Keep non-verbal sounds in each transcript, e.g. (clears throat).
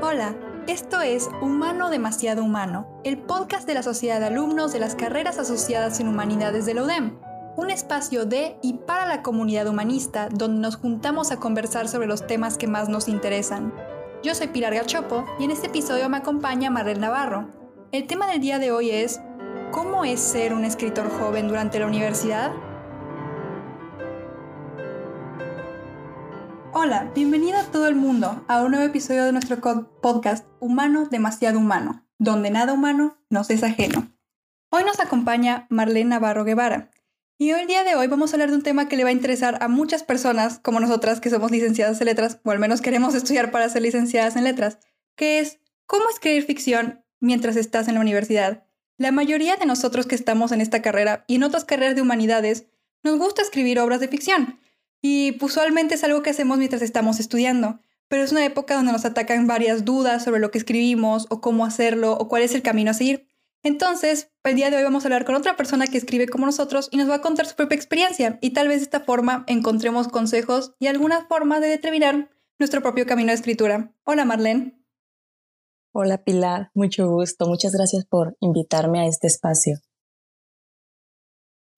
Hola, esto es Humano Demasiado Humano, el podcast de la Sociedad de Alumnos de las Carreras Asociadas en Humanidades de la UDEM, un espacio de y para la comunidad humanista donde nos juntamos a conversar sobre los temas que más nos interesan. Yo soy Pilar Gachopo y en este episodio me acompaña Marlene Navarro. El tema del día de hoy es ¿Cómo es ser un escritor joven durante la universidad? Hola, bienvenido a todo el mundo a un nuevo episodio de nuestro podcast Humano Demasiado Humano, donde nada humano nos es ajeno. Hoy nos acompaña Marlene Navarro Guevara. Y hoy el día de hoy vamos a hablar de un tema que le va a interesar a muchas personas como nosotras que somos licenciadas en letras, o al menos queremos (laughs) estudiar para ser licenciadas en letras, que es cómo escribir ficción mientras estás en la universidad. La mayoría de nosotros que estamos en esta carrera y en otras carreras de humanidades nos gusta escribir obras de ficción, y usualmente es algo que hacemos mientras estamos estudiando, pero es una época donde nos atacan varias dudas sobre lo que escribimos o cómo hacerlo o cuál es el camino a seguir. Entonces, el día de hoy vamos a hablar con otra persona que escribe como nosotros y nos va a contar su propia experiencia y tal vez de esta forma encontremos consejos y alguna forma de determinar nuestro propio camino de escritura. Hola Marlene. Hola Pilar, mucho gusto. Muchas gracias por invitarme a este espacio.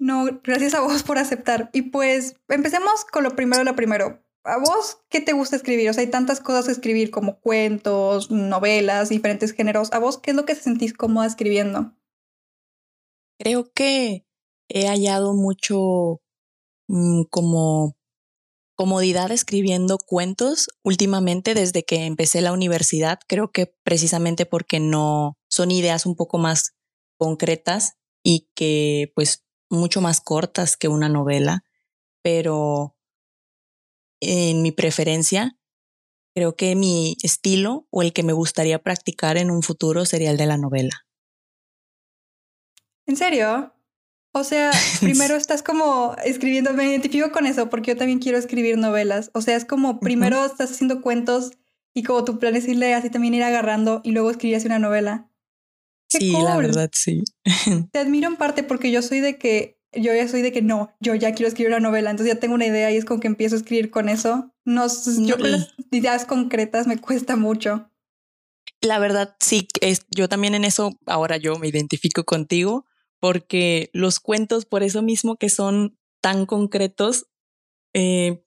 No, gracias a vos por aceptar. Y pues empecemos con lo primero, lo primero. ¿A vos qué te gusta escribir? O sea, hay tantas cosas que escribir como cuentos, novelas, diferentes géneros. ¿A vos qué es lo que te sentís cómoda escribiendo? Creo que he hallado mucho mm, como comodidad escribiendo cuentos últimamente desde que empecé la universidad. Creo que precisamente porque no son ideas un poco más concretas y que pues mucho más cortas que una novela, pero en mi preferencia, creo que mi estilo o el que me gustaría practicar en un futuro sería el de la novela. ¿En serio? O sea, (laughs) primero estás como escribiendo, me identifico con eso porque yo también quiero escribir novelas. O sea, es como primero estás haciendo cuentos y como tu plan es irle así también ir agarrando y luego escribir así una novela sí, la verdad, sí. (laughs) Te admiro en parte porque yo soy de que, yo ya soy de que no, yo ya quiero escribir una novela, entonces ya tengo una idea y es como que empiezo a escribir con eso. No, yo con las ideas concretas me cuesta mucho. La verdad, sí, es, yo también en eso, ahora yo me identifico contigo, porque los cuentos, por eso mismo que son tan concretos, eh,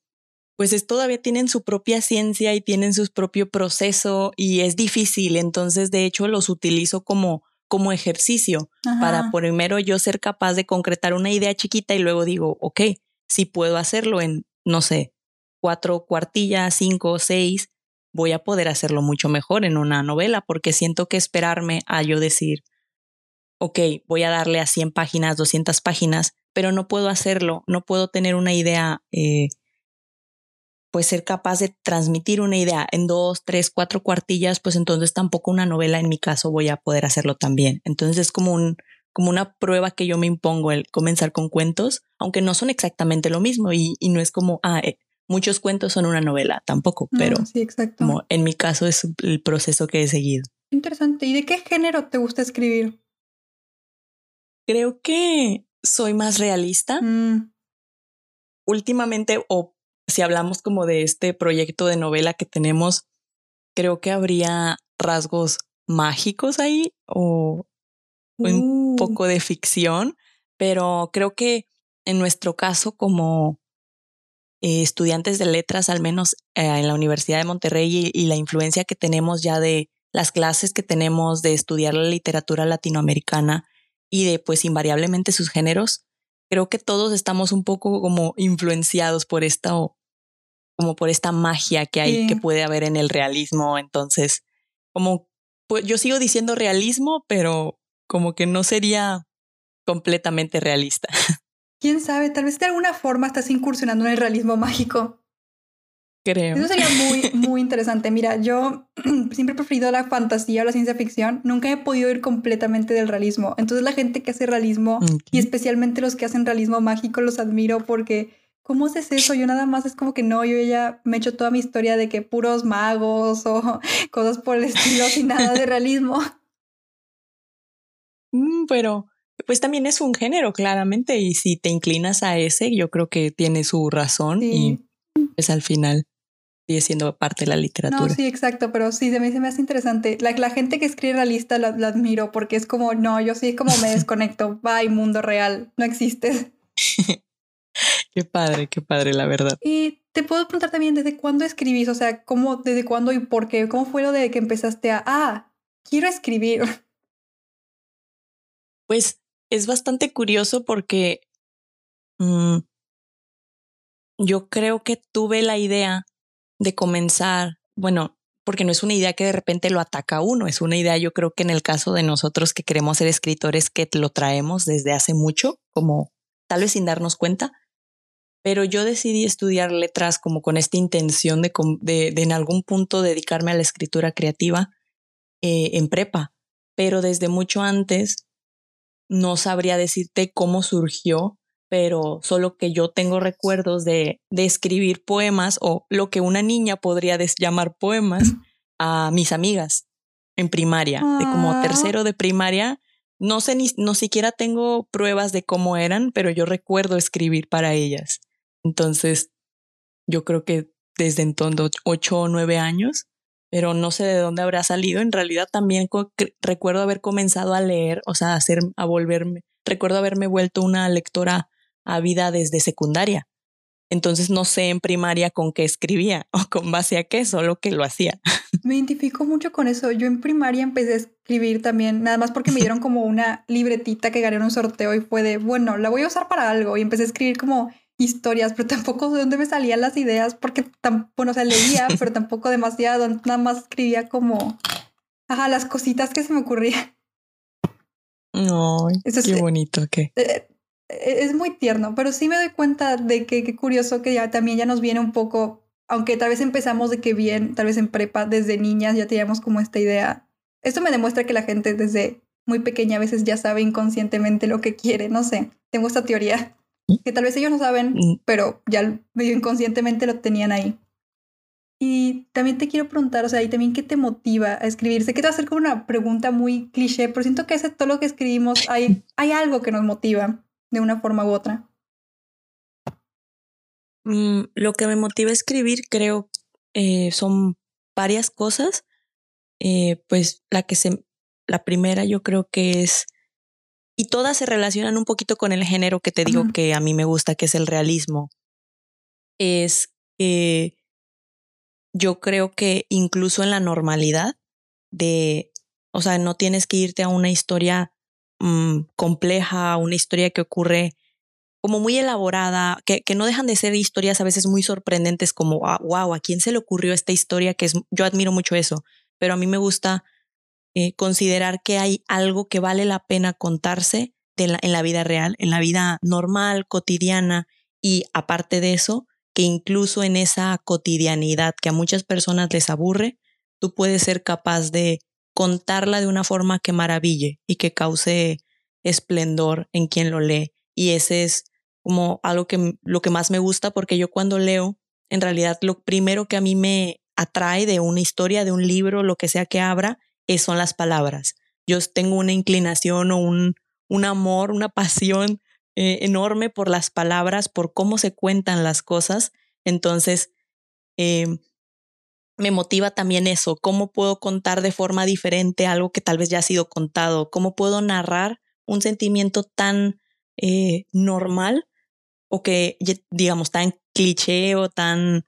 pues es, todavía tienen su propia ciencia y tienen su propio proceso y es difícil. Entonces, de hecho, los utilizo como como ejercicio para primero yo ser capaz de concretar una idea chiquita y luego digo, ok, si puedo hacerlo en, no sé, cuatro cuartillas, cinco, seis, voy a poder hacerlo mucho mejor en una novela porque siento que esperarme a yo decir, ok, voy a darle a 100 páginas, 200 páginas, pero no puedo hacerlo, no puedo tener una idea eh, pues ser capaz de transmitir una idea en dos, tres, cuatro cuartillas, pues entonces tampoco una novela en mi caso voy a poder hacerlo también. Entonces es como un como una prueba que yo me impongo el comenzar con cuentos, aunque no son exactamente lo mismo y, no es como, ah, eh, muchos cuentos son una novela, tampoco, pero sí, exacto. como en mi caso es el proceso que he seguido. Interesante. ¿Y de qué género te gusta escribir? Creo que soy más realista. Mm. Últimamente, o si hablamos como de este proyecto de novela que tenemos, creo que habría rasgos mágicos ahí o un uh. poco de ficción, pero creo que en nuestro caso como eh, estudiantes de letras, al menos eh, en la Universidad de Monterrey y, la influencia que tenemos ya de las clases que tenemos de estudiar la literatura latinoamericana y de pues invariablemente sus géneros, creo que todos estamos un poco como influenciados por esta como por esta magia que hay que puede haber en el realismo. Entonces, como pues yo sigo diciendo realismo, pero como que no sería completamente realista. (laughs) Quién sabe, tal vez de alguna forma estás incursionando en el realismo mágico. Creo. Eso sería muy, (laughs) muy interesante. Mira, yo (clears throat) siempre he preferido la fantasía o la ciencia ficción. Nunca he podido ir completamente del realismo. Entonces la gente que hace realismo y especialmente los que hacen realismo mágico los admiro porque ¿cómo haces eso? Yo nada más es como que no, yo ya me he hecho toda mi historia de que puros magos o (laughs) cosas por el estilo sin nada de (laughs) realismo. Mm, pero pues también es un género, claramente, y si te inclinas a ese, yo creo que tiene su razón y es pues, al final sigue siendo parte de la literatura. No, sí, exacto, pero sí, de mí se me hace interesante. La, la gente que escribe la, la admiro porque es como, no, yo sí como me (laughs) desconecto, bye, mundo real, no existes. (laughs) qué padre, qué padre, la verdad. Y te puedo preguntar también, ¿desde cuándo escribís? O sea, ¿cómo, desde cuándo y por qué? ¿Cómo fue lo de que empezaste a, ah, quiero escribir? Pues es bastante curioso porque mm, yo creo que tuve la idea de comenzar, bueno, porque no es una idea que de repente lo ataca a uno, es una idea yo creo que en el caso de nosotros que queremos ser escritores que lo traemos desde hace mucho, como tal vez sin darnos cuenta, pero yo decidí estudiar letras como con esta intención de, de, en algún punto dedicarme a la escritura creativa eh, en prepa, pero desde mucho antes no sabría decirte cómo surgió pero solo que yo tengo recuerdos de, de escribir poemas o lo que una niña podría llamar poemas a mis amigas en primaria, de como ah. tercero de primaria. No sé ni, no siquiera tengo pruebas de cómo eran, pero yo recuerdo escribir para ellas. Entonces, yo creo que desde entonces, ocho o nueve años, pero no sé de dónde habrá salido. En realidad también recuerdo haber comenzado a leer, o sea, a hacer, a volverme, recuerdo haberme vuelto una lectora a vida desde secundaria. Entonces no sé en primaria con qué escribía (laughs) o con base a qué, solo que lo hacía. (laughs) Me identifico mucho con eso. Yo en primaria empecé a escribir también, nada más porque me dieron (laughs) como una libretita que gané en un sorteo y fue de, bueno, la voy a usar para algo. Y empecé a escribir como historias, pero tampoco de dónde me salían las ideas porque, bueno, o sea, leía, pero tampoco demasiado. Nada más escribía como, ajá, las cositas que se me ocurrían. No, qué bonito, ¿qué? Eh, es muy tierno, pero sí me doy cuenta de que qué curioso que ya también ya nos viene un poco, aunque tal vez empezamos de que bien, tal vez en prepa, desde niñas ya teníamos como esta idea. Esto me demuestra que la gente desde muy pequeña a veces ya sabe inconscientemente lo que quiere, no sé, tengo esta teoría, mm. que tal vez ellos no saben, mm. pero ya medio inconscientemente lo tenían ahí. Y también te quiero preguntar, o sea, y también qué te motiva a escribir. Sé que te va a hacer como una pregunta muy cliché, pero siento que ese todo lo que escribimos hay, hay algo que nos motiva de una forma u otra? Mm, lo que me motiva a escribir creo eh, son varias cosas. Eh, pues la que se, la primera yo creo que es, y todas se relacionan un poquito con el género que te digo que a mí me gusta, que es el realismo. Es que yo creo que incluso en la normalidad de, o sea, no tienes que irte a una historia Mm, compleja, una historia que ocurre como muy elaborada, que, no dejan de ser historias a veces muy sorprendentes como, wow, ¿a quién se le ocurrió esta historia? Que es, yo admiro mucho eso, pero a mí me gusta eh, considerar que hay algo que vale la pena contarse en la vida real, en la vida normal, cotidiana, y aparte de eso, que incluso en esa cotidianidad que a muchas personas les aburre, tú puedes ser capaz de contarla de una forma que maraville y que cause esplendor en quien lo lee. Y ese es como algo que lo que más me gusta porque yo cuando leo, en realidad lo primero que a mí me atrae de una historia, de un libro, lo que sea que abra, es, son las palabras. Yo tengo una inclinación o un, un amor, una pasión eh, enorme por las palabras, por cómo se cuentan las cosas. Entonces, eh, me motiva también eso, cómo puedo contar de forma diferente algo que tal vez ya ha sido contado, cómo puedo narrar un sentimiento tan eh, normal o que, digamos, tan cliché o tan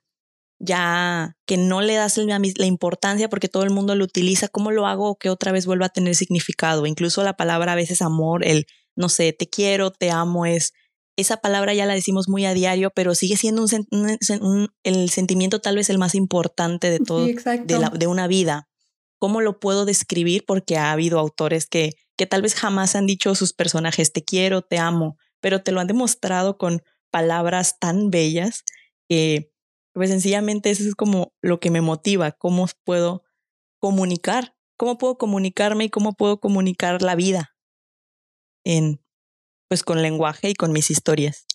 ya que no le das la, importancia porque todo el mundo lo utiliza, ¿cómo lo hago o que otra vez vuelva a tener significado? Incluso la palabra a veces amor, el, no sé, te quiero, te amo, es esa palabra ya la decimos muy a diario, pero sigue siendo un, el sentimiento tal vez el más importante de todo, de, de, una vida. ¿Cómo lo puedo describir? Porque ha habido autores que, que tal vez jamás han dicho sus personajes, te quiero, te amo, pero te lo han demostrado con palabras tan bellas que, pues sencillamente eso es como lo que me motiva, cómo puedo comunicar, cómo puedo comunicarme y cómo puedo comunicar la vida en, pues con lenguaje y con mis historias.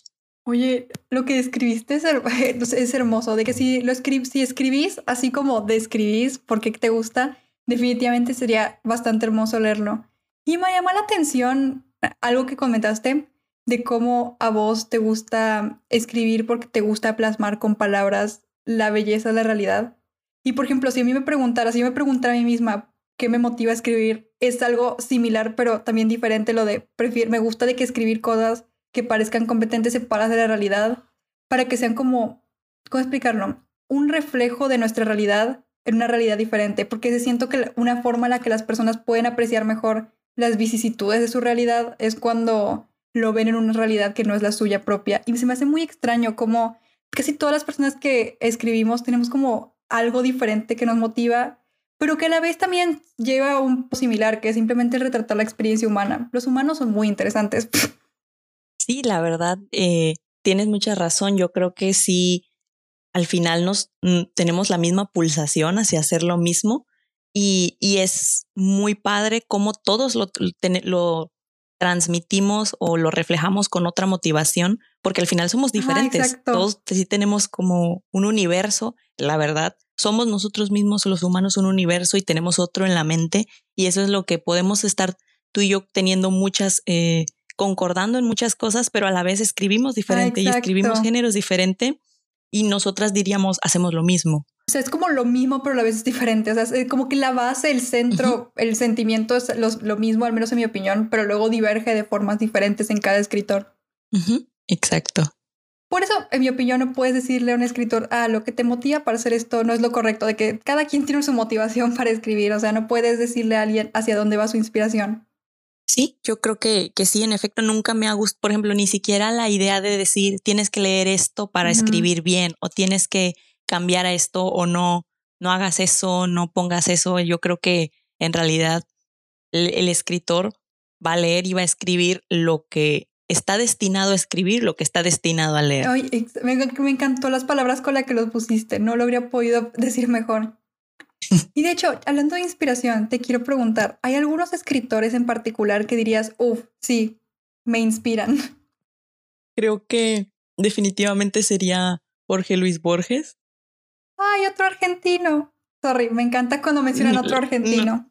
Oye, lo que escribiste es, (laughs) es hermoso, de que si lo escribís, si escribís así como describís porque te gusta, definitivamente sería bastante hermoso leerlo. Y me llamó la atención algo que comentaste de cómo a vos te gusta escribir porque te gusta plasmar con palabras la belleza de la realidad. Y por ejemplo, si a mí me preguntara, si yo me preguntara a mí misma qué me motiva a escribir, es algo similar, pero también diferente lo de, prefiero, me gusta de que escribir cosas que parezcan competentes separadas de la realidad, para que sean como, ¿cómo explicarlo? Un reflejo de nuestra realidad en una realidad diferente, porque se siento que una forma en la que las personas pueden apreciar mejor las vicisitudes de su realidad es cuando lo ven en una realidad que no es la suya propia. Y se me hace muy extraño como casi todas las personas que escribimos tenemos como algo diferente que nos motiva, pero que a la vez también lleva a un similar, que es simplemente retratar la experiencia humana. Los humanos son muy interesantes. (laughs) Sí, la verdad, eh, tienes mucha razón. Yo creo que sí, al final nos mm, tenemos la misma pulsación hacia hacer lo mismo y, y es muy padre cómo todos lo, lo, transmitimos o lo reflejamos con otra motivación, porque al final somos diferentes. Todos sí tenemos como un universo, la verdad. Somos nosotros mismos, los humanos, un universo y tenemos otro en la mente. Y eso es lo que podemos estar tú y yo teniendo muchas, eh, concordando en muchas cosas, pero a la vez escribimos diferente y escribimos géneros diferente y nosotras diríamos, hacemos lo mismo. O sea, es como lo mismo, pero a la vez es diferente. O sea, es como que la base, el centro, el sentimiento es lo, mismo, al menos en mi opinión, pero luego diverge de formas diferentes en cada escritor. Exacto. Por eso, en mi opinión, no puedes decirle a un escritor, ah, lo que te motiva para hacer esto no es lo correcto, de que cada quien tiene su motivación para escribir. O sea, no puedes decirle a alguien hacia dónde va su inspiración. Sí, yo creo que, que sí, en efecto, nunca me ha gustado, por ejemplo, ni siquiera la idea de decir tienes que leer esto para escribir bien o tienes que cambiar a esto o no, no hagas eso, no pongas eso. Yo creo que en realidad el, escritor va a leer y va a escribir lo que está destinado a escribir, lo que está destinado a leer. me, me encantó las palabras con las que los pusiste, no lo habría podido (laughs) decir mejor. y de hecho, hablando de inspiración, te quiero preguntar, ¿hay algunos escritores en particular que dirías, uff, sí, me inspiran? Creo que definitivamente sería Jorge Luis Borges ay, otro argentino. Sorry, me encanta cuando mencionan otro argentino.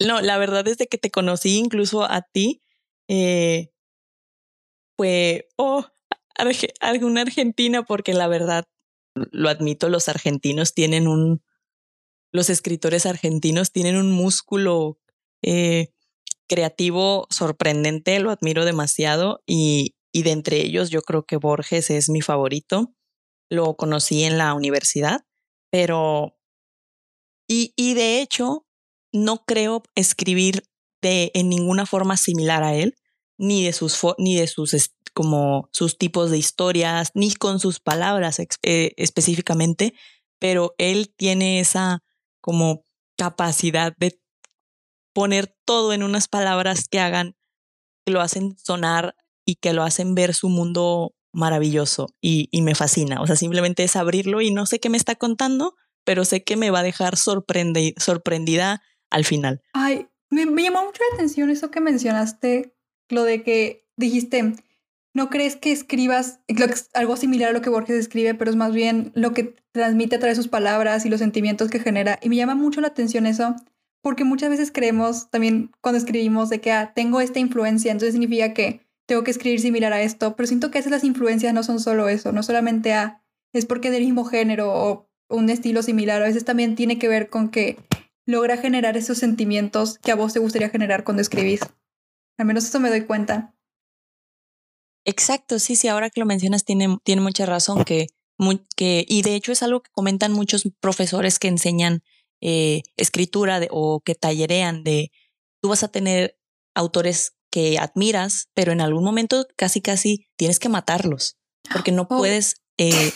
No, la verdad es de que te conocí incluso a ti. Eh, fue, oh, alguna argentina, porque la verdad, lo admito, los argentinos tienen un, los escritores argentinos tienen un músculo eh, creativo sorprendente, lo admiro demasiado y, y de entre ellos yo creo que Borges es mi favorito. Lo conocí en la universidad, pero... Y, y de hecho, no creo escribir de, en ninguna forma similar a él, ni de sus, ni de sus, como sus tipos de historias, ni con sus palabras eh, específicamente, pero él tiene esa como capacidad de poner todo en unas palabras que hagan, que lo hacen sonar y que lo hacen ver su mundo maravilloso y, me fascina. O sea, simplemente es abrirlo y no sé qué me está contando, pero sé que me va a dejar sorprendida al final. Ay, me, llamó mucho la atención eso que mencionaste, lo de que dijiste, no crees que escribas algo similar a lo que Borges escribe, pero es más bien lo que transmite a través de sus palabras y los sentimientos que genera. Y me llama mucho la atención eso, porque muchas veces creemos también cuando escribimos de que ah, tengo esta influencia, entonces significa que tengo que escribir similar a esto, pero siento que a veces las influencias no son solo eso, no solamente a, es porque del mismo género o un estilo similar, a veces también tiene que ver con que logra generar esos sentimientos que a vos te gustaría generar cuando escribís. Al menos eso me doy cuenta. Exacto, sí, sí, ahora que lo mencionas tiene, tiene mucha razón que, que, y de hecho es algo que comentan muchos profesores que enseñan eh, escritura o que tallerean de, tú vas a tener autores que admiras, pero en algún momento casi casi tienes que matarlos, porque no oh. puedes eh,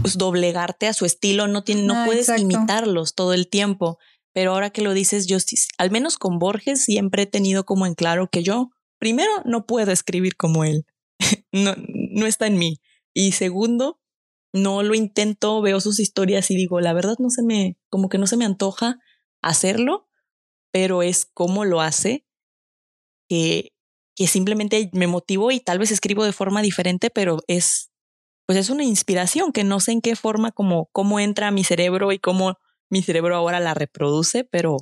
pues, doblegarte a su estilo, no, no, puedes imitarlos todo el tiempo. Pero ahora que lo dices, yo al menos con Borges siempre he tenido como en claro que yo, primero, no puedo escribir como él, (laughs) no, no está en mí. Y segundo, no lo intento, veo sus historias y digo, la verdad no se me, como que no se me antoja hacerlo, pero es como lo hace que, que simplemente me motivó y tal vez escribo de forma diferente, pero es, pues es una inspiración que no sé en qué forma, como cómo entra a mi cerebro y cómo mi cerebro ahora la reproduce, pero,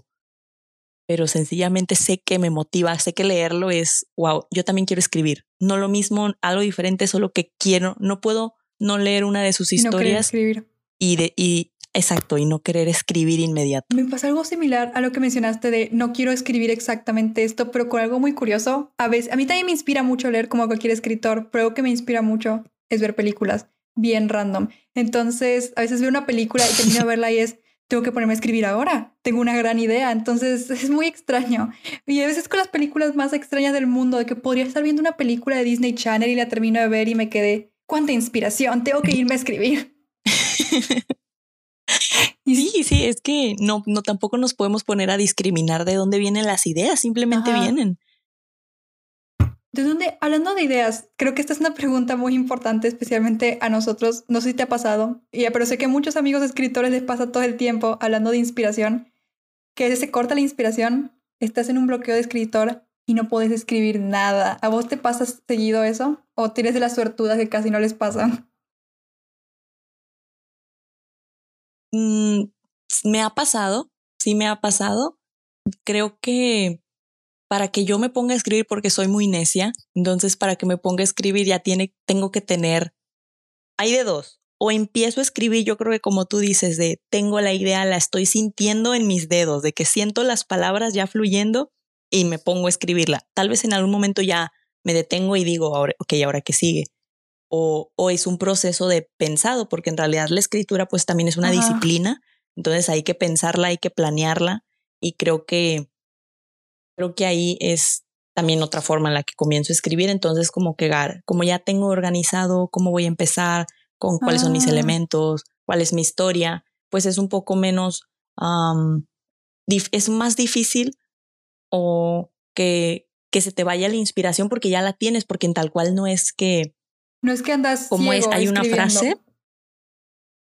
pero sencillamente sé que me motiva, sé que leerlo es, wow, yo también quiero escribir. No lo mismo, algo diferente, solo que quiero, no puedo no leer una de sus historias y, de, y exacto, y no querer escribir inmediato. Me pasa algo similar a lo que mencionaste de no quiero escribir exactamente esto, pero con algo muy curioso. A veces, a mí también me inspira mucho leer como cualquier escritor, pero algo que me inspira mucho es ver películas bien random. Entonces, a veces veo una película y termino de verla y es, tengo que ponerme a escribir ahora. Tengo una gran idea. Entonces, (laughs) es muy extraño. Y a veces con las películas más extrañas del mundo, de que podría estar viendo una película de Disney Channel y la termino de ver y me quedé, cuánta inspiración, tengo que irme a escribir. (laughs) sí, sí, es que no, no tampoco nos podemos poner a discriminar de dónde vienen las ideas, simplemente vienen. ¿De dónde? Hablando de ideas, creo que esta es una pregunta muy importante, especialmente a nosotros. No sé si te ha pasado, pero sé que a muchos amigos escritores les pasa todo el tiempo hablando de inspiración, que se corta la inspiración, estás en un bloqueo de escritor y no puedes escribir nada. ¿A vos te pasa seguido eso? ¿O tienes de las suertudas que casi no les pasan? Mm, me ha pasado, sí me ha pasado. Creo que para que yo me ponga a escribir porque soy muy necia, entonces para que me ponga a escribir ya tiene, tengo que tener, hay de dos, o empiezo a escribir, yo creo que como tú dices, de tengo la idea, la estoy sintiendo en mis dedos, de que siento las palabras ya fluyendo y me pongo a escribirla. Tal vez en algún momento ya me detengo y digo, ahora, ok, ahora qué sigue. O, o es un proceso de pensado, porque en realidad la escritura pues también es una disciplina, entonces hay que pensarla, hay que planearla y creo que Creo que ahí es también otra forma en la que comienzo a escribir. Entonces, como que, como ya tengo organizado cómo voy a empezar, con cuáles son mis ah. elementos, cuál es mi historia, pues es un poco menos, es más difícil o que, que se te vaya la inspiración porque ya la tienes, porque en tal cual no es que... No es que andas... Como es, hay una frase.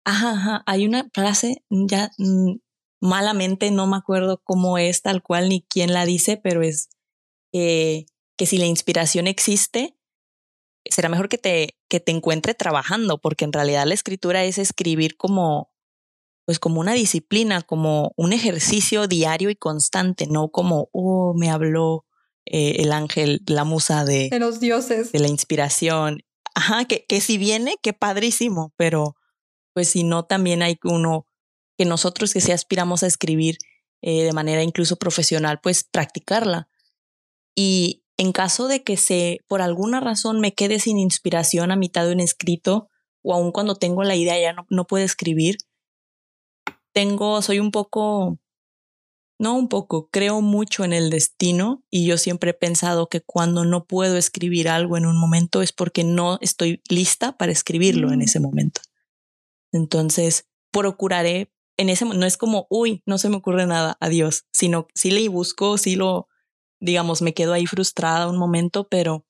Ajá, ajá, hay una frase, ya mm, malamente, no me acuerdo cómo es tal cual ni quién la dice, pero es que si la inspiración existe, será mejor que te, que te encuentre trabajando, porque en realidad la escritura es escribir como, pues como una disciplina, como un ejercicio diario y constante, no como, oh, me habló eh, el ángel, la musa de, de los dioses, de la inspiración. Ajá, que, que si viene, qué padrísimo, pero pues si no, también hay uno que nosotros que sí aspiramos a escribir eh, de manera incluso profesional, pues practicarla. Y en caso de que se, por alguna razón me quede sin inspiración a mitad de un escrito, o aun cuando tengo la idea ya no, no puedo escribir, tengo, soy un poco, no un poco, creo mucho en el destino y yo siempre he pensado que cuando no puedo escribir algo en un momento es porque no estoy lista para escribirlo en mm. ese momento. Entonces, procuraré en ese no es como, uy, no se me ocurre nada, adiós, sino sí le busco, sí lo, digamos, me quedo ahí frustrada un momento, pero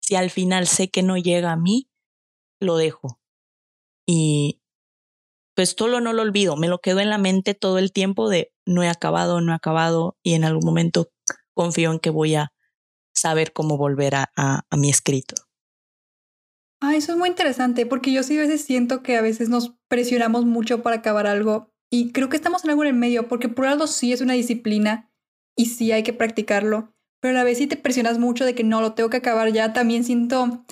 si al final sé que no llega a mí, lo dejo. Y pues todo no lo olvido, me lo quedo en la mente todo el tiempo de no he acabado, no he acabado y en algún momento confío en que voy a saber cómo volver a, a, a mi escrito. Ah, eso es muy interesante porque yo sí a veces siento que a veces nos presionamos mucho para acabar algo y creo que estamos en algo en el medio, porque por algo sí es una disciplina y sí hay que practicarlo, pero a la vez si te presionas mucho de que no, lo tengo que acabar ya, también siento,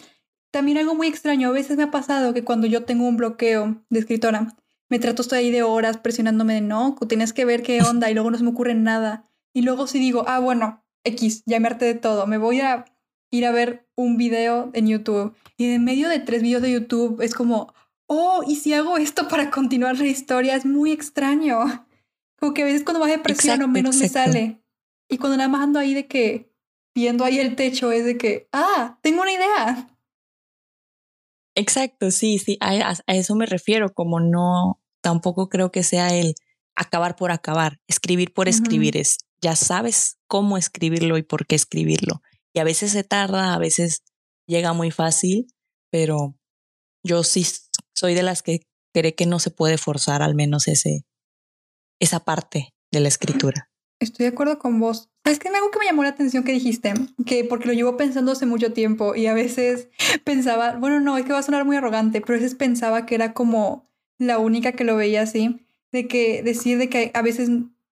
también algo muy extraño, a veces me ha pasado que cuando yo tengo un bloqueo de escritora, me trato estoy ahí de horas presionándome de no, tienes que ver qué onda y luego no se me ocurre nada. Y luego si digo, ah, bueno, X, ya me harté de todo, me voy a ir a ver un video en YouTube. Y en medio de tres videos de YouTube es como, oh, ¿y si hago esto para continuar la historia? Es muy extraño. Como que a veces cuando más depresión o menos me sale. Y cuando nada más ando ahí de que, viendo ahí el techo, es de que, ah, tengo una idea. Exacto, sí, sí, a, eso me refiero, como no, tampoco creo que sea el acabar por acabar, escribir por escribir, es ya sabes cómo escribirlo y por qué escribirlo. Y a veces se tarda, a veces llega muy fácil, pero yo sí soy de las que cree que no se puede forzar al menos ese, esa parte de la escritura. Estoy de acuerdo con vos. Es que algo que me llamó la atención que dijiste, que porque lo llevo pensando hace mucho tiempo y a veces (laughs) pensaba, bueno, no, es que va a sonar muy arrogante, pero a veces pensaba que era como la única que lo veía así, de que decir de que a veces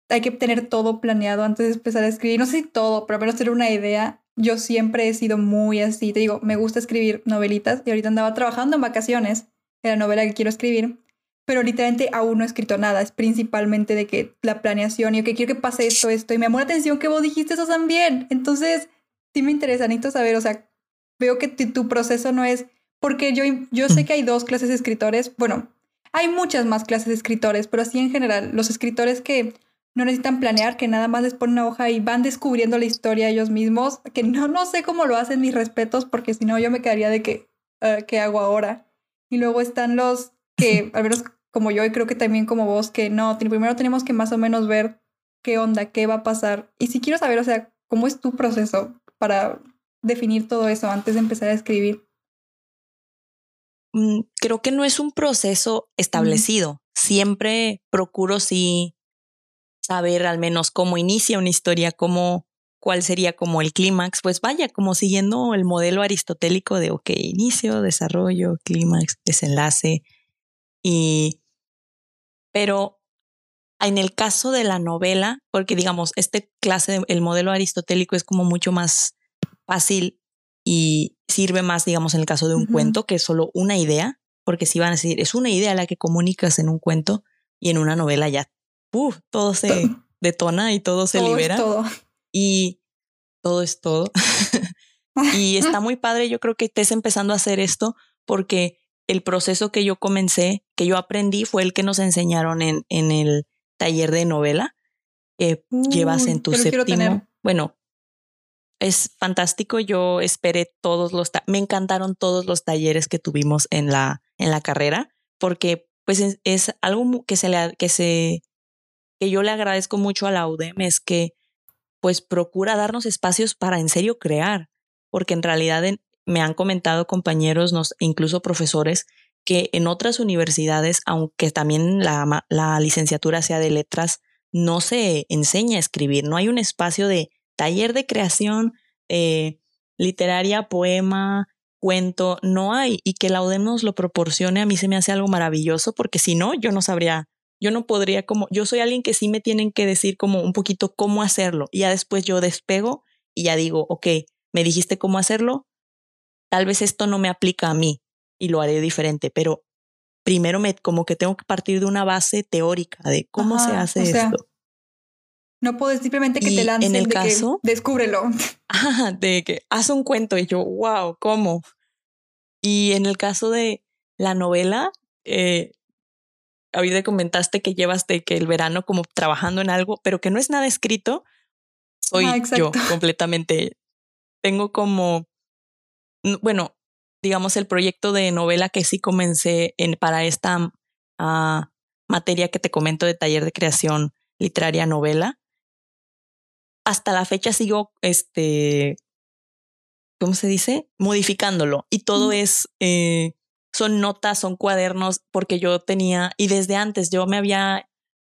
hay que tener todo planeado antes de empezar a escribir, no sé si todo, pero al menos tener una idea. Yo siempre he sido muy así, te digo, me gusta escribir novelitas y ahorita andaba trabajando en vacaciones de la novela que quiero escribir, pero literalmente aún no he escrito nada. Es principalmente de que la planeación y que quiero que pase esto, esto. Y me llamó la atención que vos dijiste eso también. Entonces, sí me interesa, necesito saber, o sea, veo que tu, proceso no es, porque yo, yo sé que hay dos clases de escritores, bueno, hay muchas más clases de escritores, pero así en general, los escritores que no necesitan planear, que nada más les ponen una hoja y van descubriendo la historia ellos mismos, que no, no sé cómo lo hacen mis respetos, porque si no yo me quedaría de que, ah, ¿qué hago ahora? Y luego están los que, (laughs) al menos como yo y creo que también como vos, que no, primero tenemos que más o menos ver qué onda, qué va a pasar. Y si quiero saber, o sea, ¿cómo es tu proceso para definir todo eso antes de empezar a escribir? Mm, creo que no es un proceso establecido. Siempre procuro sí saber al menos cómo inicia una historia, cómo, cuál sería como el clímax, pues vaya, como siguiendo el modelo aristotélico de, ok, inicio, desarrollo, clímax, desenlace. Y pero en el caso de la novela, porque digamos, este clase, el modelo aristotélico es como mucho más fácil y sirve más, digamos, en el caso de un cuento, que es solo una idea, porque si van a decir, es una idea la que comunicas en un cuento y en una novela ya, ¡puf! todo se detona y todo se libera. todo. Y todo es todo. y está muy padre, yo creo que estés empezando a hacer esto porque el proceso que yo comencé, que yo aprendí, fue el que nos enseñaron en, en el taller de novela que llevas en tu séptimo. Bueno, es fantástico. Yo esperé todos los, me encantaron todos los talleres que tuvimos en la, en la carrera, porque pues es, algo que se le, que se, que yo le agradezco mucho a la UDEM es que pues procura darnos espacios para en serio crear, porque en realidad me han comentado compañeros, nos, incluso profesores, que en otras universidades, aunque también la, la licenciatura sea de letras, no se enseña a escribir, no hay un espacio de taller de creación eh, literaria, poema, cuento, no hay, y que la UDEM nos lo proporcione, a mí se me hace algo maravilloso, porque si no, yo no sabría, yo no podría como, yo soy alguien que sí me tienen que decir como un poquito cómo hacerlo, y ya después yo despego y ya digo, ok, me dijiste cómo hacerlo, tal vez esto no me aplica a mí y lo haré diferente, pero primero me como que tengo que partir de una base teórica de cómo se hace esto. No puedes simplemente que te lancen en el de caso, que descúbrelo. (laughs) de que haz un cuento y yo, wow, ¿cómo? Y en el caso de la novela, eh, ahorita comentaste que llevas de que el verano como trabajando en algo, pero que no es nada escrito. Soy yo (laughs) completamente. Tengo como bueno, digamos, el proyecto de novela que sí comencé en, para esta ah, materia que te comento de taller de creación literaria novela. Hasta la fecha sigo, este, ¿cómo se dice? Modificándolo. Y todo es, eh, son notas, son cuadernos, porque yo tenía, y desde antes yo me había,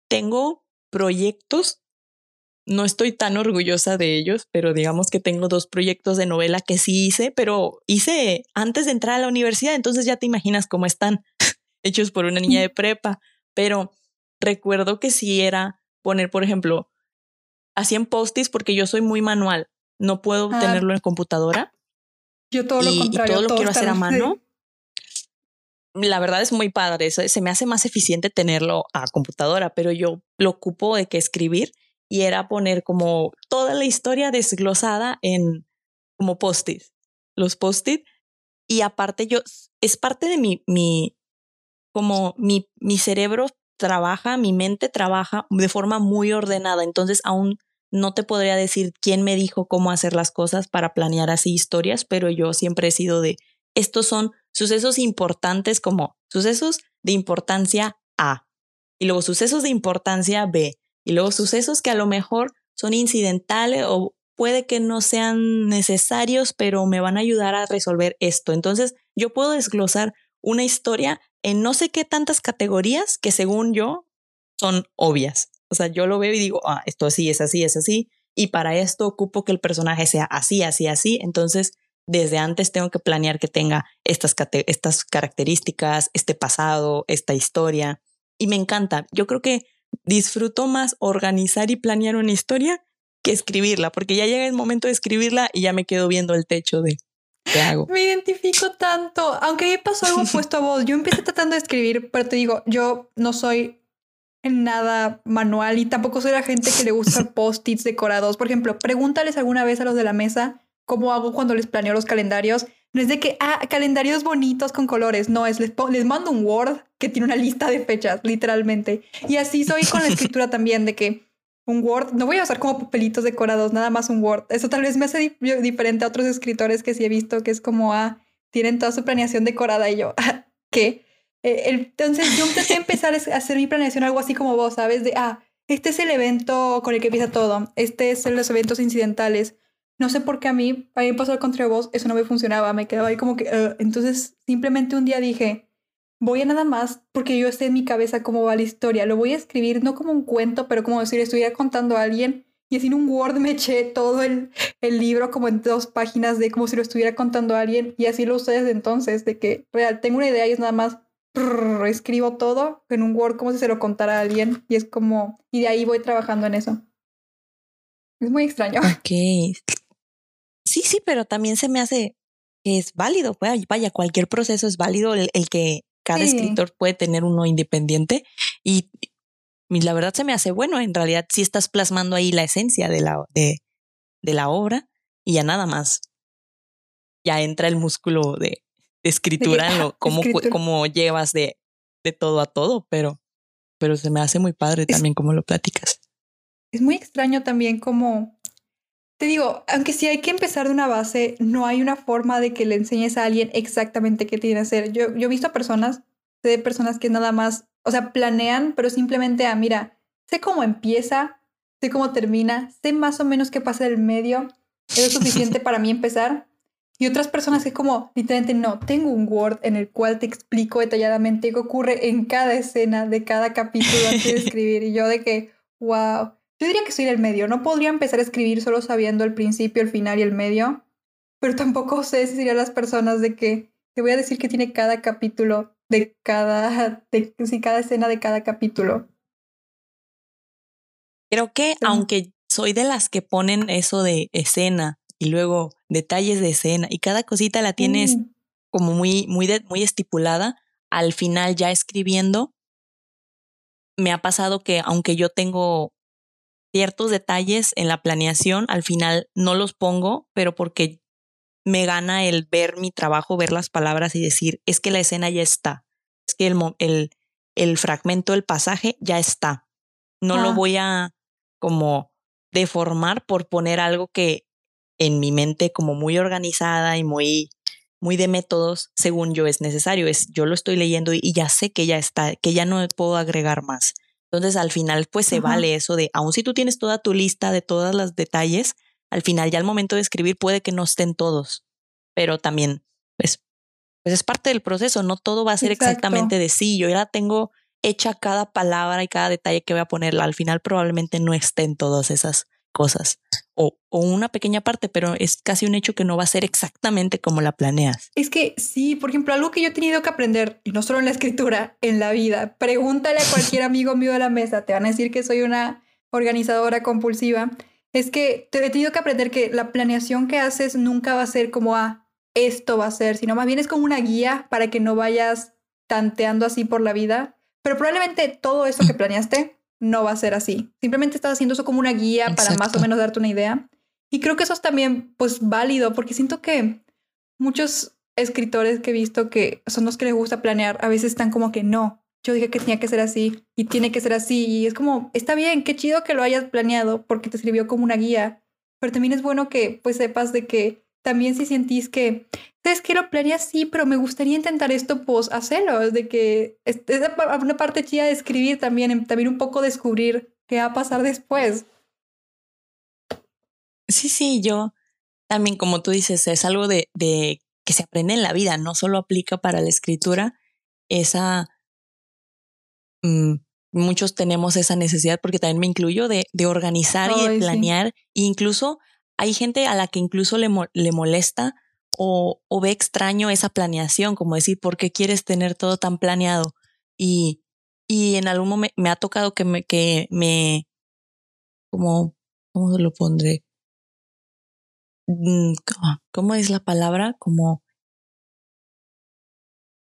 tengo proyectos no estoy tan orgullosa de ellos, pero digamos que tengo dos proyectos de novela que sí hice, pero hice antes de entrar a la universidad, entonces ya te imaginas cómo están (laughs) hechos por una niña de prepa, pero recuerdo que sí era poner, por ejemplo, así en postis porque yo soy muy manual, no puedo ah. tenerlo en computadora. Yo todo lo contrario. todo lo quiero hacer a mano. (laughs) La verdad es muy padre, se me hace más eficiente tenerlo a computadora, pero yo lo ocupo de que escribir y era poner como toda la historia desglosada en como post-it, los post-it. Y aparte yo, es parte de mi, mi, como mi, mi cerebro trabaja, mi mente trabaja de forma muy ordenada. Entonces aún no te podría decir quién me dijo cómo hacer las cosas para planear así historias, pero yo siempre he sido de, estos son sucesos importantes como sucesos de importancia A y luego sucesos de importancia B y luego sucesos que a lo mejor son incidentales o puede que no sean necesarios, pero me van a ayudar a resolver esto. Entonces, yo puedo desglosar una historia en no sé qué tantas categorías que según yo son obvias. O sea, yo lo veo y digo, ah, esto así, es así, es así. Y para esto ocupo que el personaje sea así, así, así. Entonces, desde antes tengo que planear que tenga estas, estas características, este pasado, esta historia. Y me encanta. Yo creo que disfruto más organizar y planear una historia que escribirla, porque ya llega el momento de escribirla y ya me quedo viendo el techo de que hago. Me identifico tanto, aunque me pasó algo (laughs) opuesto a vos. Yo empecé tratando de escribir, pero te digo, yo no soy en nada manual y tampoco soy la gente que le gusta (laughs) post-its decorados. Por ejemplo, pregúntales alguna vez a los de la mesa cómo hago cuando les planeo los calendarios. No es de que, ah, calendarios bonitos con colores. No, es les, les mando un Word que tiene una lista de fechas, literalmente. Y así soy con la (laughs) escritura también, de que un Word, no voy a usar como papelitos decorados, nada más un Word. Eso tal vez me hace diferente a otros escritores que sí he visto que es como, ah, tienen toda su planeación decorada y yo, (laughs) ah, ¿qué? Eh, entonces yo empecé a empezar a hacer mi planeación algo así como vos, ¿sabes? De, ah, este es el evento con el que empieza todo, este es los eventos incidentales. No sé por qué a mí, a mí me pasó al contrario vos, eso no me funcionaba, me quedaba ahí como que, entonces simplemente un día dije, voy a nada más, porque yo sé en mi cabeza cómo va la historia, lo voy a escribir no como un cuento, pero como le estuviera contando a alguien y así en un Word me eché todo el, el, libro como en dos páginas de como si lo estuviera contando a alguien y así lo usé desde entonces, de que real, tengo una idea y es nada más escribo todo en un Word como si se lo contara a alguien y es como, y de ahí voy trabajando en eso. Es muy extraño. Ok. Sí, sí, pero también se me hace que es válido. Vaya, cualquier proceso es válido el, el que cada escritor puede tener uno independiente y, la verdad se me hace bueno. En realidad, si estás plasmando ahí la esencia de la, de, de la obra y ya nada más. Ya entra el músculo de, escritura, en lo, cómo, llevas de, de todo a todo, pero, pero se me hace muy padre también cómo lo platicas. Es muy extraño también como, te digo, aunque sí hay que empezar de una base, no hay una forma de que le enseñes a alguien exactamente qué tiene que hacer. Yo, yo he visto a personas, sé de personas que nada más, o sea, planean, pero simplemente, ah, mira, sé cómo empieza, sé cómo termina, sé más o menos qué pasa en el medio, es suficiente (laughs) para mí empezar. Y otras personas que como literalmente no, tengo un Word en el cual te explico detalladamente qué ocurre en cada escena de cada capítulo antes de (laughs) escribir. Y yo de que, wow, yo diría que soy del medio. No podría empezar a escribir solo sabiendo el principio, el final y el medio. Pero tampoco sé si serían las personas de que te voy a decir que tiene cada capítulo de cada, de, sí, cada escena de cada capítulo. Creo que aunque soy de las que ponen eso de escena y luego detalles de escena y cada cosita la tienes mm. como muy, muy, muy estipulada. Al final ya escribiendo, me ha pasado que aunque yo tengo ciertos detalles en la planeación, al final no los pongo, pero porque me gana el ver mi trabajo, ver las palabras y decir, es que la escena ya está, es que el, el, el fragmento, el pasaje ya está. No lo ah. voy a como deformar por poner algo que en mi mente como muy organizada y muy muy de métodos según yo es necesario es yo lo estoy leyendo y, ya sé que ya está que ya no puedo agregar más entonces al final pues se vale eso de aun si tú tienes toda tu lista de todos los detalles al final ya al momento de escribir puede que no estén todos pero también pues pues es parte del proceso no todo va a ser exactamente de sí yo ya tengo hecha cada palabra y cada detalle que voy a ponerla al final probablemente no estén todas esas cosas o, una pequeña parte, pero es casi un hecho que no va a ser exactamente como la planeas. Es que sí, por ejemplo, algo que yo he tenido que aprender, no solo en la escritura, en la vida, pregúntale a cualquier amigo mío de la mesa, te van a decir que soy una organizadora compulsiva, es que te he tenido que aprender que la planeación que haces nunca va a ser como a ah, esto va a ser, sino más bien es como una guía para que no vayas tanteando así por la vida. Pero probablemente todo eso que planeaste no va a ser así. Simplemente estás haciendo eso como una guía para más o menos darte una idea. Y creo que eso es también pues válido porque siento que muchos escritores que he visto que son los que les gusta planear a veces están como que no, yo dije que tenía que ser así y tiene que ser así y es como, está bien, qué chido que lo hayas planeado porque te sirvió como una guía, pero también es bueno que pues sepas de que también si sentís que, ¿sabes que Lo planeé así, pero me gustaría intentar esto, pues hacerlo. De que es, una parte chida de escribir también, también un poco descubrir qué va a pasar después. Sí, sí, yo también, como tú dices, es algo de, de que se aprende en la vida, no solo aplica para la escritura, esa... Mm, muchos tenemos esa necesidad, porque también me incluyo, de, de organizar y de planear, e incluso hay gente a la que incluso le, le molesta o, o, ve extraño esa planeación, como decir, ¿por qué quieres tener todo tan planeado? Y, y en algún momento me ha tocado que me, que me, como, ¿cómo se lo pondré? mm, ¿cómo es la palabra? Como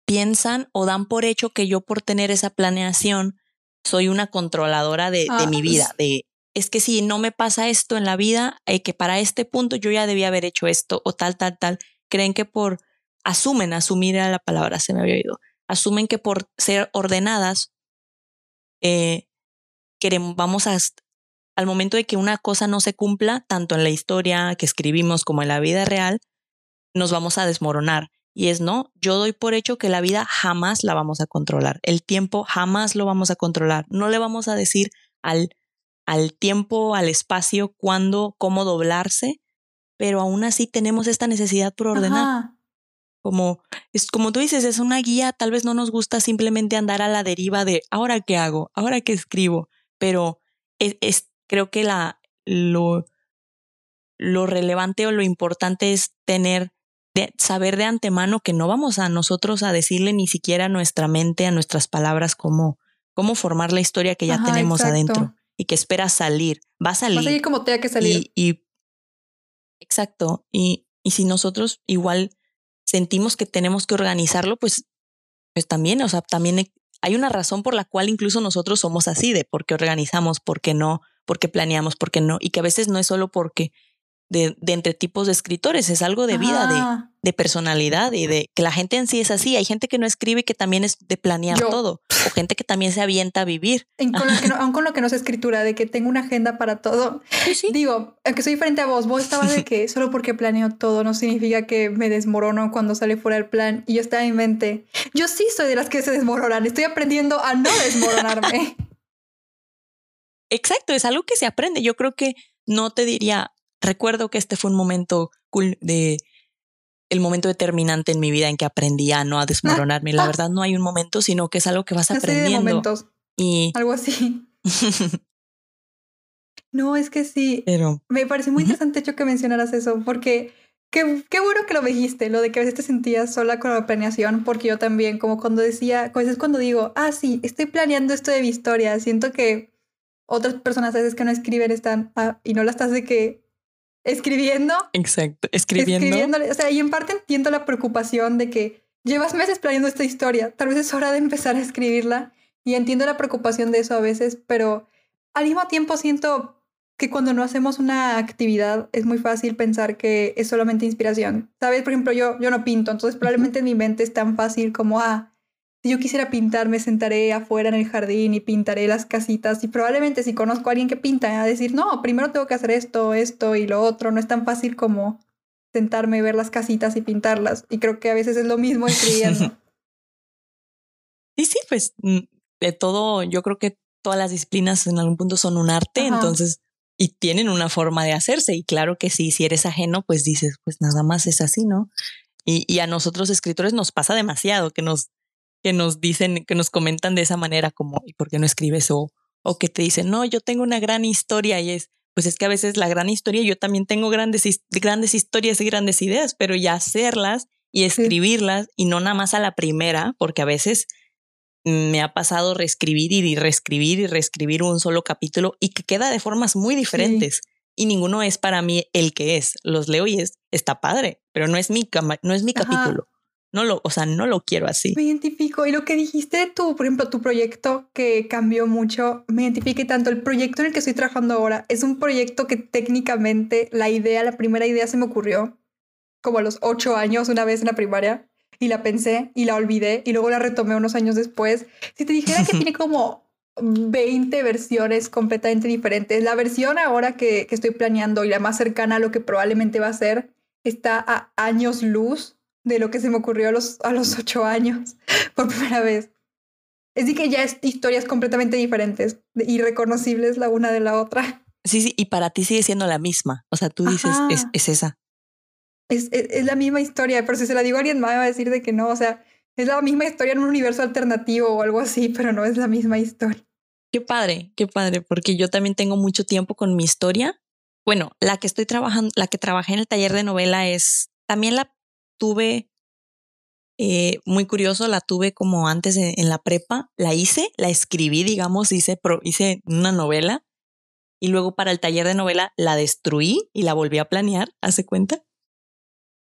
piensan o dan por hecho que yo por tener esa planeación soy una controladora de, de mi vida, de es que si no me pasa esto en la vida, eh, que para este punto yo ya debía haber hecho esto o tal, tal, tal, creen que por, asumen, asumir la palabra, se me había oído, asumen que por ser ordenadas, eh, queremos, vamos a, al momento de que una cosa no se cumpla, tanto en la historia que escribimos como en la vida real, nos vamos a desmoronar. Y es no, yo doy por hecho que la vida jamás la vamos a controlar. El tiempo jamás lo vamos a controlar. No le vamos a decir al al tiempo, al espacio, cuándo, cómo doblarse, pero aún así tenemos esta necesidad por ordenar. Como, es, como tú dices, es una guía, tal vez no nos gusta simplemente andar a la deriva de ahora qué hago, ahora qué escribo, pero es, creo que la, lo, lo relevante o lo importante es tener, de, saber de antemano que no vamos a nosotros a decirle ni siquiera a nuestra mente, a nuestras palabras, cómo, cómo formar la historia que ya tenemos adentro y que espera salir. Va a salir. Va a salir como tenga que salir. Y, exacto. Y, y si nosotros igual sentimos que tenemos que organizarlo, pues, pues también, o sea, también hay una razón por la cual incluso nosotros somos así, de por qué organizamos, por qué no, por qué planeamos, por qué no, y que a veces no es solo porque de, de, entre tipos de escritores, es algo de vida, de, de, personalidad y de que la gente en sí es así. Hay gente que no escribe y que también es de planear todo, o gente que también se avienta a vivir. aun con lo que no (laughs) es escritura, de que tengo una agenda para todo. Digo, aunque soy frente a vos, vos estabas de (laughs) que solo porque planeo todo no significa que me desmorono cuando sale fuera el plan. Y yo estaba en mente, yo sí soy de las que se desmoronan, estoy aprendiendo a no desmoronarme. (laughs) Exacto, es algo que se aprende. Yo creo que no te diría, recuerdo que este fue un momento cool de el momento determinante en mi vida en que aprendí a no a desmoronarme. La verdad no hay un momento, sino que es algo que vas aprendiendo. momentos. Y algo así. (laughs) no, es que sí. Pero me parece muy interesante hecho que mencionaras eso, porque qué, qué bueno que lo dijiste, lo de que a veces te sentías sola con la planeación, porque yo también, como cuando decía, a veces cuando digo, ah, sí, estoy planeando esto de mi historia, siento que otras personas a veces que no escriben están, ah, y no las estás de que escribiendo. Exacto, escribiendo. O sea, y en parte entiendo la preocupación de que llevas meses planeando esta historia, tal vez es hora de empezar a escribirla y entiendo la preocupación de eso a veces, pero al mismo tiempo siento que cuando no hacemos una actividad es muy fácil pensar que es solamente inspiración. ¿Sabes? Por ejemplo, yo, yo no pinto, entonces probablemente en mi mente es tan fácil como, ah, si yo quisiera pintar, me sentaré afuera en el jardín y pintaré las casitas. Y probablemente si conozco a alguien que pinta, a decir, no, primero tengo que hacer esto, esto y lo otro. No es tan fácil como sentarme, ver las casitas y pintarlas. Y creo que a veces es lo mismo escribiendo. Sí, (laughs) sí, pues mm, de todo, yo creo que todas las disciplinas en algún punto son un arte, entonces, y tienen una forma de hacerse. Y claro que sí, si eres ajeno, pues dices, pues nada más es así, ¿no? Y, y a nosotros escritores nos pasa demasiado que nos que nos dicen, que nos comentan de esa manera como, ¿y por qué no escribes? O, o que te dicen, no, yo tengo una gran historia y es, pues es que a veces la gran historia, yo también tengo grandes, grandes historias y grandes ideas, pero ya hacerlas y escribirlas y no nada más a la primera, porque a veces me ha pasado reescribir y reescribir y reescribir un solo capítulo y que queda de formas muy diferentes. Y ninguno es para mí el que es. Los leo y es, está padre, pero no es mi, no es mi capítulo. No lo, o sea, no lo quiero así. Me identifico. Y lo que dijiste tú, por ejemplo, tu proyecto que cambió mucho, me identifique tanto. El proyecto en el que estoy trabajando ahora es un proyecto que técnicamente la idea, la primera idea se me ocurrió como a los ocho años, una vez en la primaria, y la pensé y la olvidé y luego la retomé unos años después. Si te dijera que (laughs) tiene como 20 versiones completamente diferentes, la versión ahora que, que estoy planeando y la más cercana a lo que probablemente va a ser está a años luz de lo que se me ocurrió a los, a los (laughs) ocho años por primera vez. Es decir, que ya es historias completamente diferentes, irreconocibles la una de la otra. Sí, sí, y para ti sigue siendo la misma. O sea, tú dices, es, es, esa. Es, es, la misma historia, pero si se la digo a alguien más, va a decir de que no. O sea, es la misma historia en un universo alternativo o algo así, pero no es la misma historia. Qué padre, qué padre, porque yo también tengo mucho tiempo con mi historia. Bueno, la que estoy trabajando, la que trabajé en el taller de novela es también la tuve, eh, muy curioso, la tuve como antes en, la prepa, la hice, la escribí, digamos, hice, hice una novela y luego para el taller de novela la destruí y la volví a planear, hace cuenta.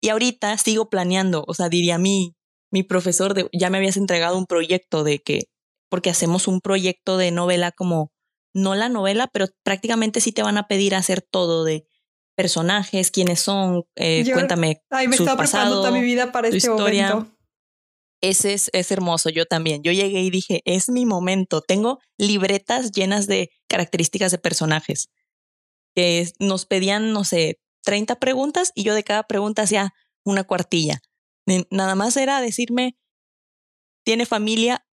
Y ahorita sigo planeando, o sea, diría mi, mi profesor, ya me habías entregado un proyecto de que, porque hacemos un proyecto de novela como, no la novela, pero prácticamente sí te van a pedir hacer todo de personajes, quiénes son, eh, cuéntame. Ay, me estaba preparando toda mi vida para este historia. momento. Ese es, es hermoso, yo también. Yo llegué y dije, es mi momento. Tengo libretas llenas de características de personajes. Que nos pedían, no sé, 30 preguntas y yo de cada pregunta hacía una cuartilla. Nada más era decirme, tiene familia,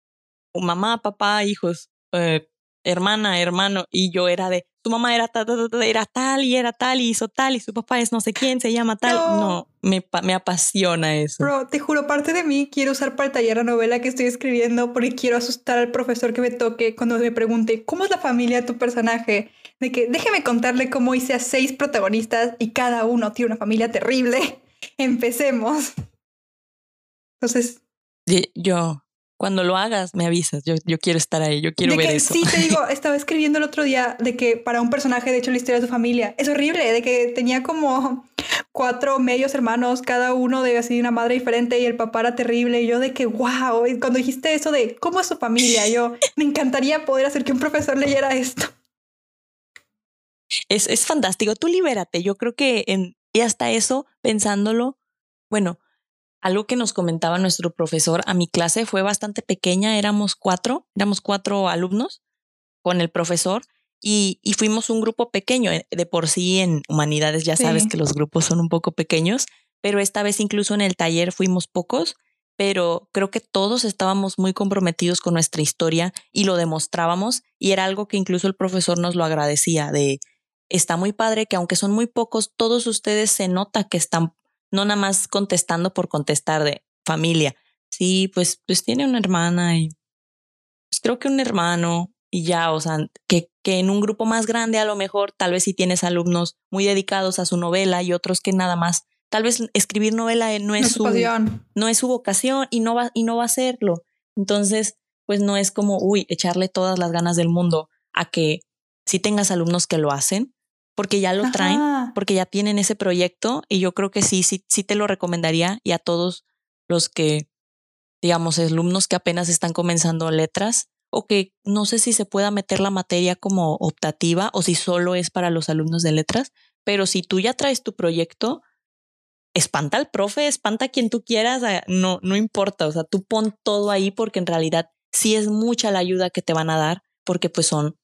mamá, papá, hijos, eh, hermana, hermano, y yo era de, su mamá era tal, era tal y era tal y hizo tal y su papá es no sé quién, se llama tal. No, me, me, apasiona eso. Bro, te juro, parte de mí quiero usar para el taller la novela que estoy escribiendo porque quiero asustar al profesor que me toque cuando me pregunte, ¿cómo es la familia de tu personaje? De que déjeme contarle cómo hice a seis protagonistas y cada uno tiene una familia terrible. (laughs) Empecemos. Entonces... Yo, cuando lo hagas, me avisas. Yo, yo quiero estar ahí, yo quiero ver eso. Sí, te digo, (laughs) estaba escribiendo el otro día de que para un personaje, de hecho, la historia de su familia es horrible, de que tenía como cuatro medios hermanos, cada uno de así una madre diferente y el papá era terrible. Y yo de que, wow, y cuando dijiste eso de cómo es su familia, yo (laughs) me encantaría poder hacer que un profesor leyera esto. Es, es fantástico, tú libérate. Yo creo que en, y hasta eso, pensándolo, bueno, algo que nos comentaba nuestro profesor a mi clase fue bastante pequeña, éramos cuatro, éramos cuatro alumnos con el profesor y, y fuimos un grupo pequeño. Eh, de por sí en humanidades ya sabes que los grupos son un poco pequeños, pero esta vez incluso en el taller fuimos pocos, pero creo que todos estábamos muy comprometidos con nuestra historia y lo demostrábamos y era algo que incluso el profesor nos lo agradecía de está muy padre que aunque son muy pocos, todos ustedes se nota que están no nada más contestando por contestar de familia. Sí, pues, pues tiene una hermana y pues creo que un hermano y ya, o sea, que, que en un grupo más grande a lo mejor tal vez si tienes alumnos muy dedicados a su novela y otros que nada más, tal vez escribir novela no es, su, no es su vocación y no va y no va a hacerlo. Entonces, pues no es como, uy, echarle todas las ganas del mundo a que si tengas alumnos que lo hacen, porque ya lo traen, porque ya tienen ese proyecto y yo creo que sí, sí, sí te lo recomendaría y a todos los que, digamos, alumnos que apenas están comenzando letras o que no sé si se pueda meter la materia como optativa o si solo es para los alumnos de letras, pero si tú ya traes tu proyecto, espanta al profe, espanta a quien tú quieras, no, no importa, o sea, tú pon todo ahí porque en realidad sí es mucha la ayuda que te van a dar porque pues son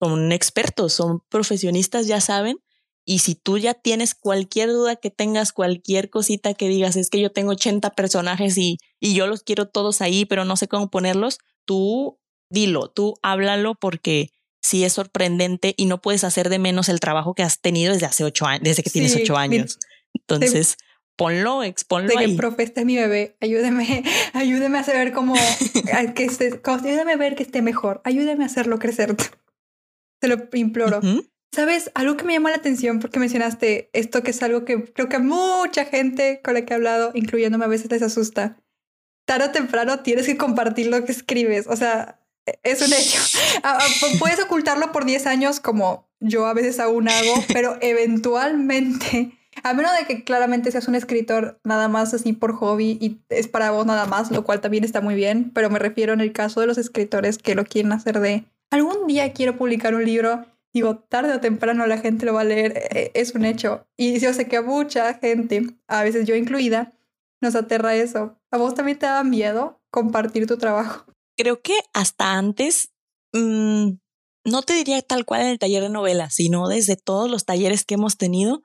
son expertos, son profesionistas, ya saben. Y si tú ya tienes cualquier duda que tengas, cualquier cosita que digas, es que yo tengo 80 personajes y, y yo los quiero todos ahí, pero no sé cómo ponerlos, tú dilo, tú háblalo porque sí es sorprendente y no puedes hacer de menos el trabajo que has tenido desde hace ocho años, desde que tienes ocho años. Entonces, ponlo, exponlo. De que, profe, este es mi bebé, ayúdeme, (laughs) ayúdeme a saber cómo, (laughs) que esté, ayúdeme a ver que esté mejor, ayúdeme a hacerlo crecer. Te lo imploro. ¿Sabes? Algo que me llamó la atención porque mencionaste esto que es algo que creo que mucha gente con la que he hablado, incluyéndome a veces les asusta. Tarde o temprano tienes que compartir lo que escribes. O sea, e, es un hecho. (laughs) Ah, ah, puedes ocultarlo por 10 años como yo a veces aún hago, (laughs) pero eventualmente, a menos de que claramente seas un escritor nada más así por hobby y es para vos nada más, lo cual también está muy bien, pero me refiero en el caso de los escritores que lo quieren hacer de algún día quiero publicar un libro, digo, tarde o temprano la gente lo va a leer, e, e, es un hecho. Y yo sé que a mucha gente, a veces yo incluida, nos aterra eso. ¿A vos también te da miedo compartir tu trabajo? Creo que hasta antes, mm, no te diría tal cual en el taller de novela, sino desde todos los talleres que hemos tenido,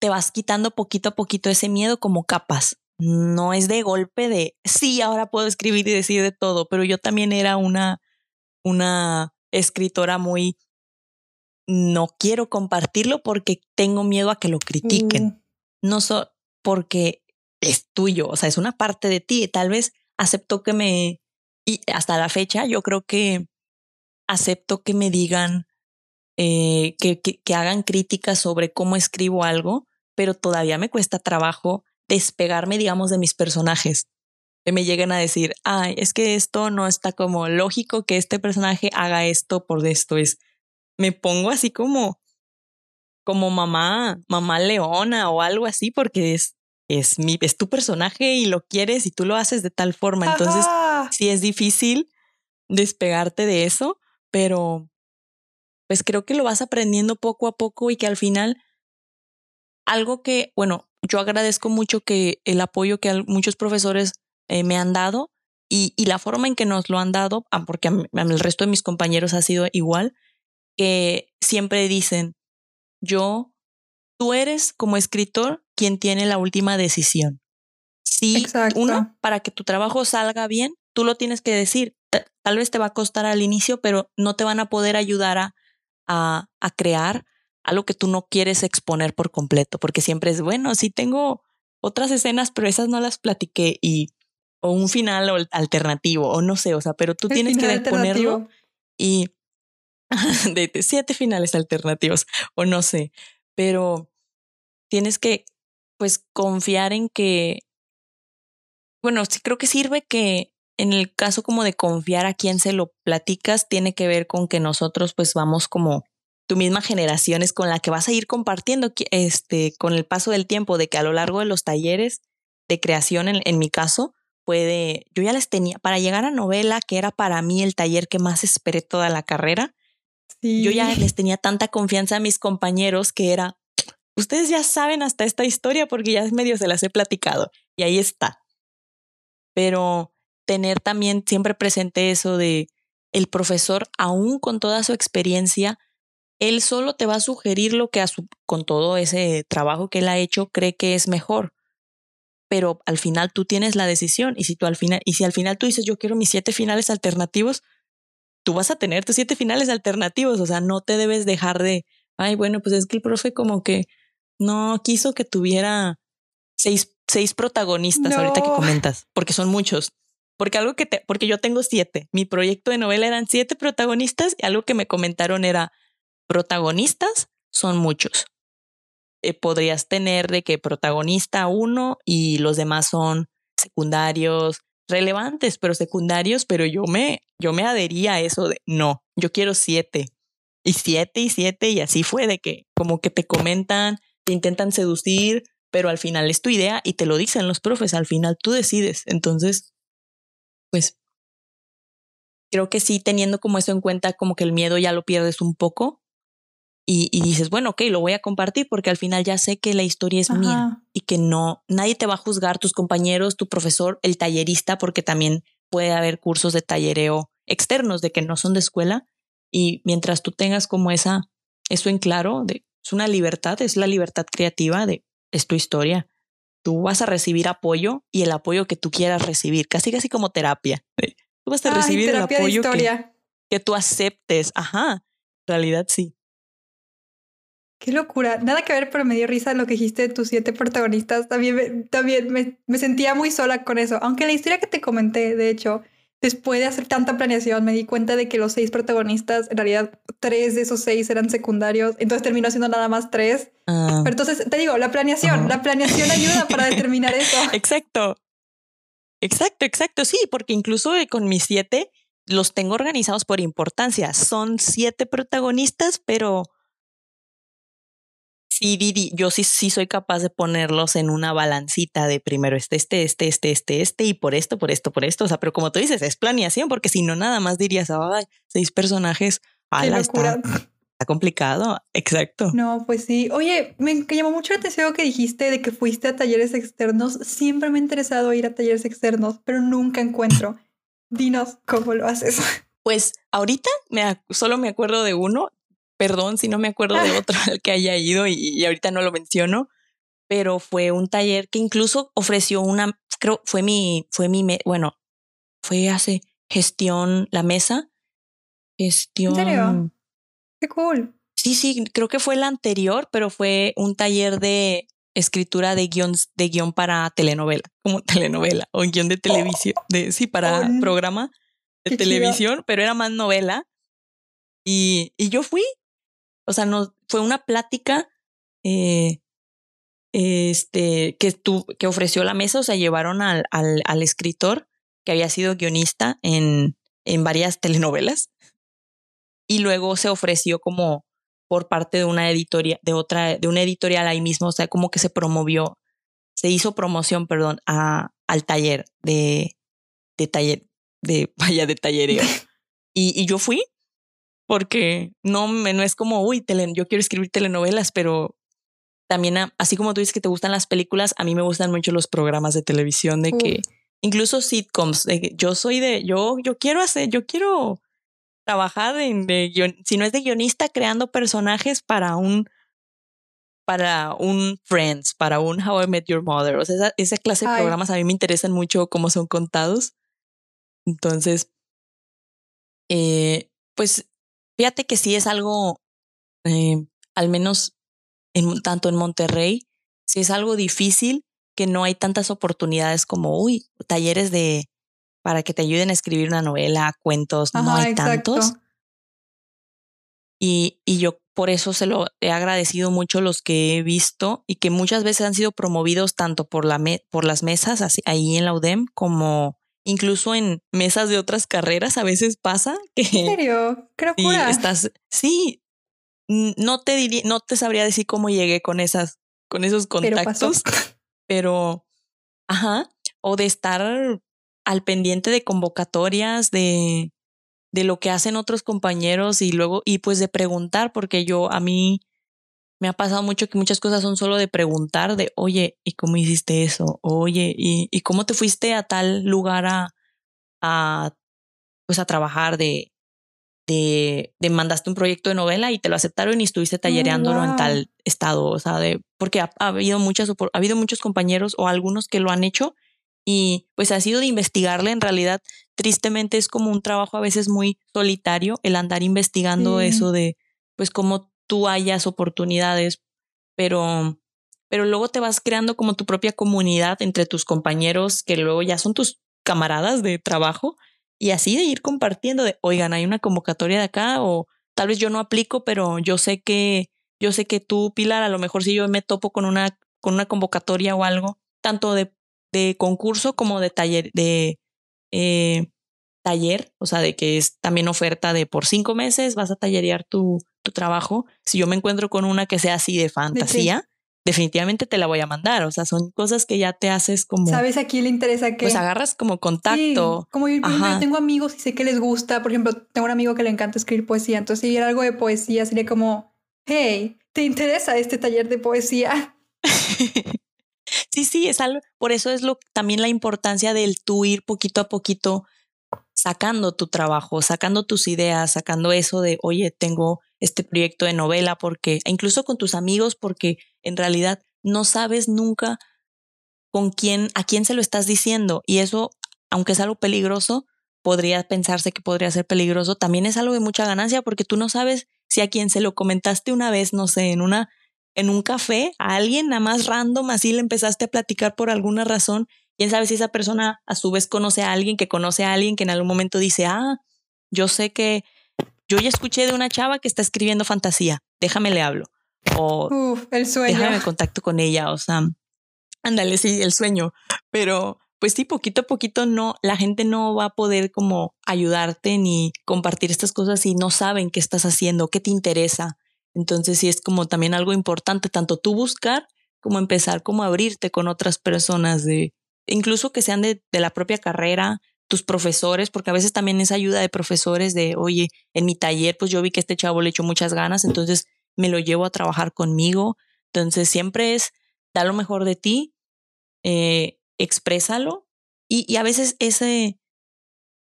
te vas quitando poquito a poquito ese miedo como capas. No es de golpe de, sí, ahora puedo escribir y decir de todo, pero yo también era una una escritora muy no quiero compartirlo porque tengo miedo a que lo critiquen. Mm. No so, porque es tuyo, o sea, es una parte de ti. Tal vez acepto que me y hasta la fecha yo creo que acepto que me digan eh, que, que, que hagan críticas sobre cómo escribo algo, pero todavía me cuesta trabajo despegarme, digamos, de mis personajes me lleguen a decir, ay, es que esto no está como lógico que este personaje haga esto por esto. Es, me pongo así como, como mamá, mamá leona o algo así, porque es, es mi, es tu personaje y lo quieres y tú lo haces de tal forma. Entonces, sí es difícil despegarte de eso, pero pues creo que lo vas aprendiendo poco a poco y que al final algo que, bueno, yo agradezco mucho que el apoyo que muchos profesores eh, me han dado y, y, la forma en que nos lo han dado, ah, porque el resto de mis compañeros ha sido igual, que siempre dicen, yo, tú eres como escritor quien tiene la última decisión. Sí, uno, para que tu trabajo salga bien, tú lo tienes que decir. Tal vez te va a costar al inicio, pero no te van a poder ayudar a, a, a crear algo que tú no quieres exponer por completo, porque siempre es bueno, sí tengo otras escenas, pero esas no las platiqué y o un final alternativo o no sé, o sea, pero tú tienes que ponerlo y (laughs) de, siete finales alternativos o no sé, pero tienes que pues confiar en que bueno, sí creo que sirve que en el caso como de confiar a quien se lo platicas, tiene que ver con que nosotros pues vamos como tu misma generación es con la que vas a ir compartiendo este, con el paso del tiempo, de que a lo largo de los talleres de creación, en, en mi caso, puede, yo ya les tenía, para llegar a novela, que era para mí el taller que más esperé toda la carrera, yo ya les tenía tanta confianza a mis compañeros que era, ustedes ya saben hasta esta historia porque ya medio se las he platicado y ahí está. Pero tener también siempre presente eso de el profesor, aún con toda su experiencia, él solo te va a sugerir lo que a su, con todo ese trabajo que él ha hecho cree que es mejor. Pero al final tú tienes la decisión y si tú al final y si al final tú dices yo quiero mis siete finales alternativos, tú vas a tener tus siete finales alternativos, o sea, no te debes dejar de, ay, bueno, pues es que el profe como que no quiso que tuviera seis, seis protagonistas ahorita que comentas, porque son muchos. Porque algo que te, porque yo tengo siete. Mi proyecto de novela eran siete protagonistas y algo que me comentaron era protagonistas son muchos. Eh, podrías tener de que protagonista uno y los demás son secundarios, relevantes, pero secundarios, pero yo me, yo me adhería a eso de no, yo quiero siete y siete y siete y así fue de que como que te comentan, te intentan seducir, pero al final es tu idea y te lo dicen los profes, al final tú decides. Entonces, pues creo que sí, teniendo como eso en cuenta, como que el miedo ya lo pierdes un poco y, y, dices, bueno, ok, lo voy a compartir porque al final ya sé que la historia es mía y que no, nadie te va a juzgar, tus compañeros, tu profesor, el tallerista, porque también puede haber cursos de tallereo externos de que no son de escuela. Y mientras tú tengas como esa, eso en claro, de, es una libertad, es la libertad creativa de, es tu historia. Tú vas a recibir apoyo y el apoyo que tú quieras recibir, casi casi como terapia. Tú vas a recibir el apoyo que, que tú aceptes. Ajá, en realidad sí. Qué locura. Nada que ver, pero me dio risa lo que dijiste de tus siete protagonistas. También, me, también me, me, sentía muy sola con eso. Aunque la historia que te comenté, de hecho, después de hacer tanta planeación, me di cuenta de que los seis protagonistas, en realidad, tres de esos seis eran secundarios. Entonces terminó siendo nada más tres. Ah. Pero entonces, te digo, la planeación, la planeación ayuda para (laughs) determinar eso. Exacto. Exacto, exacto. Sí, porque incluso con mis siete los tengo organizados por importancia. Son siete protagonistas, pero sí, Didi, yo sí, sí soy capaz de ponerlos en una balancita de primero este, este, este, este, este, este, y por esto, por esto, por esto. O sea, pero como tú dices, es planeación, porque si no, nada más dirías, seis personajes. Qué locura. Está, complicado. Exacto. No, pues sí. Oye, me llamó mucho la atención que dijiste de que fuiste a talleres externos. Siempre me ha interesado ir a talleres externos, pero nunca encuentro. Dinos cómo lo haces. Pues ahorita me, solo me acuerdo de uno Perdón si no me acuerdo de otro al que haya ido y, ahorita no lo menciono, pero fue un taller que incluso ofreció una, creo, fue mi, fue mi, bueno, fue hace gestión, la mesa, gestión. ¿En serio? Qué cool. Sí, sí, creo que fue el anterior, pero fue un taller de escritura de guion, de guion para telenovela, como telenovela, o guion de televisión, de, sí, para oh, programa de televisión, pero era más novela. Y, y yo fui o sea, no, fue una plática eh, este, que, tu, que ofreció la mesa, o sea, llevaron al, al, al escritor que había sido guionista en, en varias (laughs) telenovelas. y luego se ofreció como por parte de una editorial, de otra, de una editorial ahí mismo, o sea, como que se promovió, se hizo promoción, perdón, a, al taller de, de taller, de, (laughs) vaya, de tallereo. (laughs) y, y yo fui porque no, me, no es como, uy, yo quiero escribir telenovelas, pero también, así como tú dices que te gustan las películas, a mí me gustan mucho los programas de televisión de que, incluso sitcoms, de que yo soy de, yo, yo quiero hacer, yo quiero trabajar en, de, si no es de guionista, creando personajes para un, para un Friends, para un How I Met Your Mother. O sea, esa, esa clase de programas a mí me interesan mucho cómo son contados. Entonces, eh, pues fíjate que sí es algo, eh, al menos en, tanto en Monterrey, sí es algo difícil que no hay tantas oportunidades como, uy, talleres de, para que te ayuden a escribir una novela, cuentos, no hay tantos. Y, y yo por eso se lo he agradecido mucho los que he visto y que muchas veces han sido promovidos tanto por, la por las mesas así, ahí en la UDEM como incluso en mesas de otras carreras a veces pasa que... ¿En serio? Creo que estás, sí, no te diría, no te sabría decir cómo llegué con esas, con esos contactos, pero, ajá, o de estar al pendiente de convocatorias, de, de lo que hacen otros compañeros y luego, y pues de preguntar, porque yo a mí me ha pasado mucho que muchas cosas son solo de preguntar, de, oye, ¿y cómo hiciste eso? Oye, ¿y, y cómo te fuiste a tal lugar a, a pues a trabajar de, de, de, mandaste un proyecto de novela y te lo aceptaron y estuviste tallereándolo en tal estado, o sea, de, porque ha, habido muchas, ha habido muchos compañeros o algunos que lo han hecho y pues ha sido de investigarle. En realidad, tristemente es como un trabajo a veces muy solitario el andar investigando eso de pues cómo tú hayas oportunidades, pero pero luego te vas creando como tu propia comunidad entre tus compañeros que luego ya son tus camaradas de trabajo y así de ir compartiendo de, oigan, hay una convocatoria de acá o tal vez yo no aplico, pero yo sé que yo sé que tú, Pilar, a lo mejor si yo me topo con una con una convocatoria o algo, tanto de de concurso como de taller, de eh, taller, o sea, de que es también oferta de por cinco meses vas a tallerear tu, tu trabajo. Si yo me encuentro con una que sea así de fantasía, definitivamente te la voy a mandar. O sea, son cosas que ya te haces como. Sabes, aquí le interesa que. Pues agarras como contacto. como yo, tengo amigos y sé que les gusta. Por ejemplo, tengo un amigo que le encanta escribir poesía. Entonces, si era algo de poesía, sería como, hey, ¿te interesa este taller de poesía? (laughs) Sí, sí, es algo, por eso es lo también la importancia del tú ir poquito a poquito sacando tu trabajo, sacando tus ideas, sacando eso de, oye, tengo este proyecto de novela, porque, e incluso con tus amigos, porque en realidad no sabes nunca con quién, a quién se lo estás diciendo. Y eso, aunque es algo peligroso, podría pensarse que podría ser peligroso, también es algo de mucha ganancia, porque tú no sabes si a quien se lo comentaste una vez, no sé, en una en un café a alguien nada más random, así le empezaste a platicar por alguna razón. Quién sabe si esa persona a su vez conoce a alguien que conoce a alguien que en algún momento dice, ah, yo sé que yo ya escuché de una chava que está escribiendo fantasía, déjame le hablo. O el sueño. Déjame contacto con ella, o sea, ándale, sí, el sueño. Pero pues sí, poquito a poquito no, la gente no va a poder como ayudarte ni compartir estas cosas si no saben qué estás haciendo, qué te interesa. Entonces sí es como también algo importante, tanto tú buscar como empezar como abrirte con otras personas de, incluso que sean de, de la propia carrera, tus profesores, porque a veces también es ayuda de profesores de, oye, en mi taller, pues yo vi que este chavo le echó muchas ganas, entonces me lo llevo a trabajar conmigo. Entonces siempre es, da lo mejor de ti, eh, exprésalo y, y, a veces ese,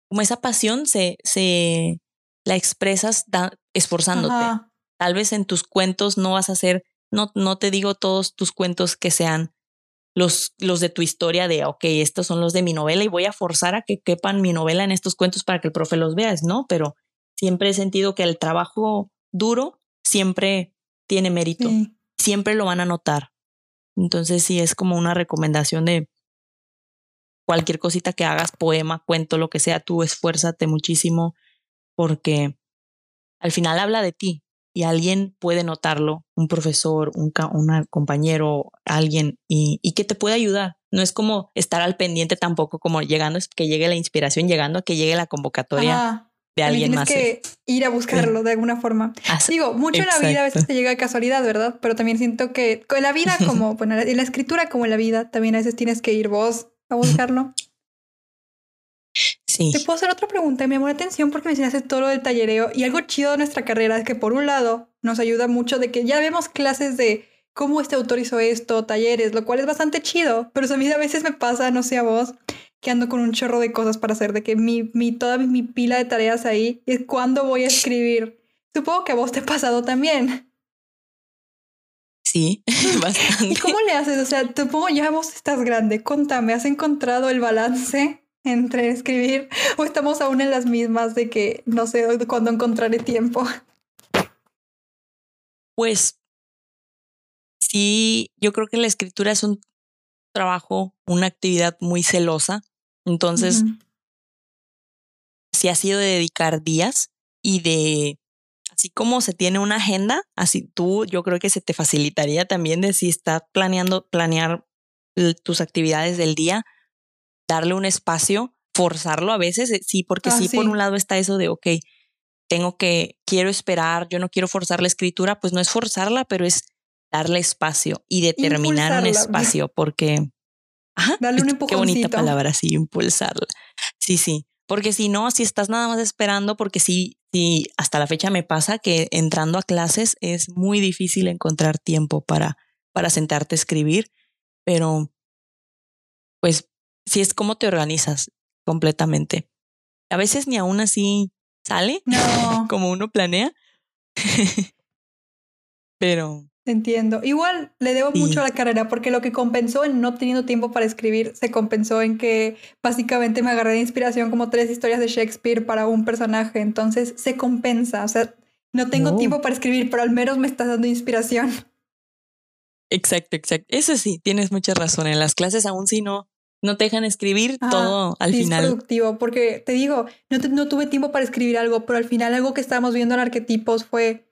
como esa pasión se, se la expresas esforzándote. Tal vez en tus cuentos no vas a hacer, no, no te digo todos tus cuentos que sean los, los de tu historia de, ok, estos son los de mi novela y voy a forzar a que quepan mi novela en estos cuentos para que el profe los vea, ¿no? Pero siempre he sentido que el trabajo duro siempre tiene mérito, siempre lo van a notar. Entonces sí es como una recomendación de cualquier cosita que hagas, poema, cuento, lo que sea, tú esfuérzate muchísimo porque al final habla de ti, y alguien puede notarlo, un profesor, un, compañero, alguien, y, y, que te puede ayudar. No es como estar al pendiente tampoco, como llegando, es que llegue la inspiración, llegando a que llegue la convocatoria. de alguien tienes más. que ir a buscarlo de alguna forma. Así- Digo, mucho en la vida a veces te llega de casualidad, ¿verdad? Pero también siento que con la vida (laughs) como, bueno, en la escritura como en la vida, también a veces tienes que ir vos a buscarlo. Sí, Te puedo hacer otra pregunta. Me llamó la atención porque mencionaste todo lo del tallereo y algo chido de nuestra carrera es que por un lado nos ayuda mucho de que ya vemos clases de cómo este autor hizo esto, talleres, lo cual es bastante chido, pero a mí a veces me pasa, no sé a vos, que ando con un chorro de cosas para hacer, de que mi, mi toda mi, mi pila de tareas ahí es cuándo voy a escribir. Supongo que a vos te ha pasado también. sí, (laughs) (laughs) ¿Y bastante. cómo le haces? O sea, supongo ya vos estás grande. Contame, ¿has encontrado el balance entre escribir o estamos aún en las mismas de que no sé cuándo encontraré tiempo? Pues sí, yo creo que la escritura es un trabajo, una actividad muy celosa. Entonces, Ujú. sí ha sido de dedicar días y de, así como se tiene una agenda, así tú, yo creo que se te facilitaría también de si estás planeando, planear l- tus actividades del día, darle un espacio, forzarlo a veces, eh, sí, porque Ah, sí, por sí. un lado está eso de, ok, tengo que, quiero esperar, yo no quiero forzar la escritura, pues no es forzarla, pero es darle espacio y determinar un Impulsarla. espacio, porque... Ajá, Darle un (laughs) qué- bonita palabra, sí, impulsarla. Sí, sí, porque si no, si estás nada más esperando, porque sí, sí, hasta la fecha me pasa que entrando a clases es muy difícil encontrar tiempo para, para sentarte a escribir, pero pues sí es como te organizas completamente. A veces ni aún así sale No, (laughs) como uno planea, (laughs) pero entiendo. Igual le debo Sí. mucho a la carrera porque lo que compensó en no teniendo tiempo para escribir se compensó en que básicamente me agarré de inspiración como tres historias de Shakespeare para un personaje. Entonces se compensa. O sea, no tengo tiempo para escribir, pero al menos me estás dando inspiración. exacto, exacto. Eso sí, tienes mucha razón. En las clases aún si no, no te dejan escribir Ajá, todo al sí, es final. productivo, porque te digo, no, te- no tuve tiempo para escribir algo, pero al final algo que estábamos viendo en arquetipos fue,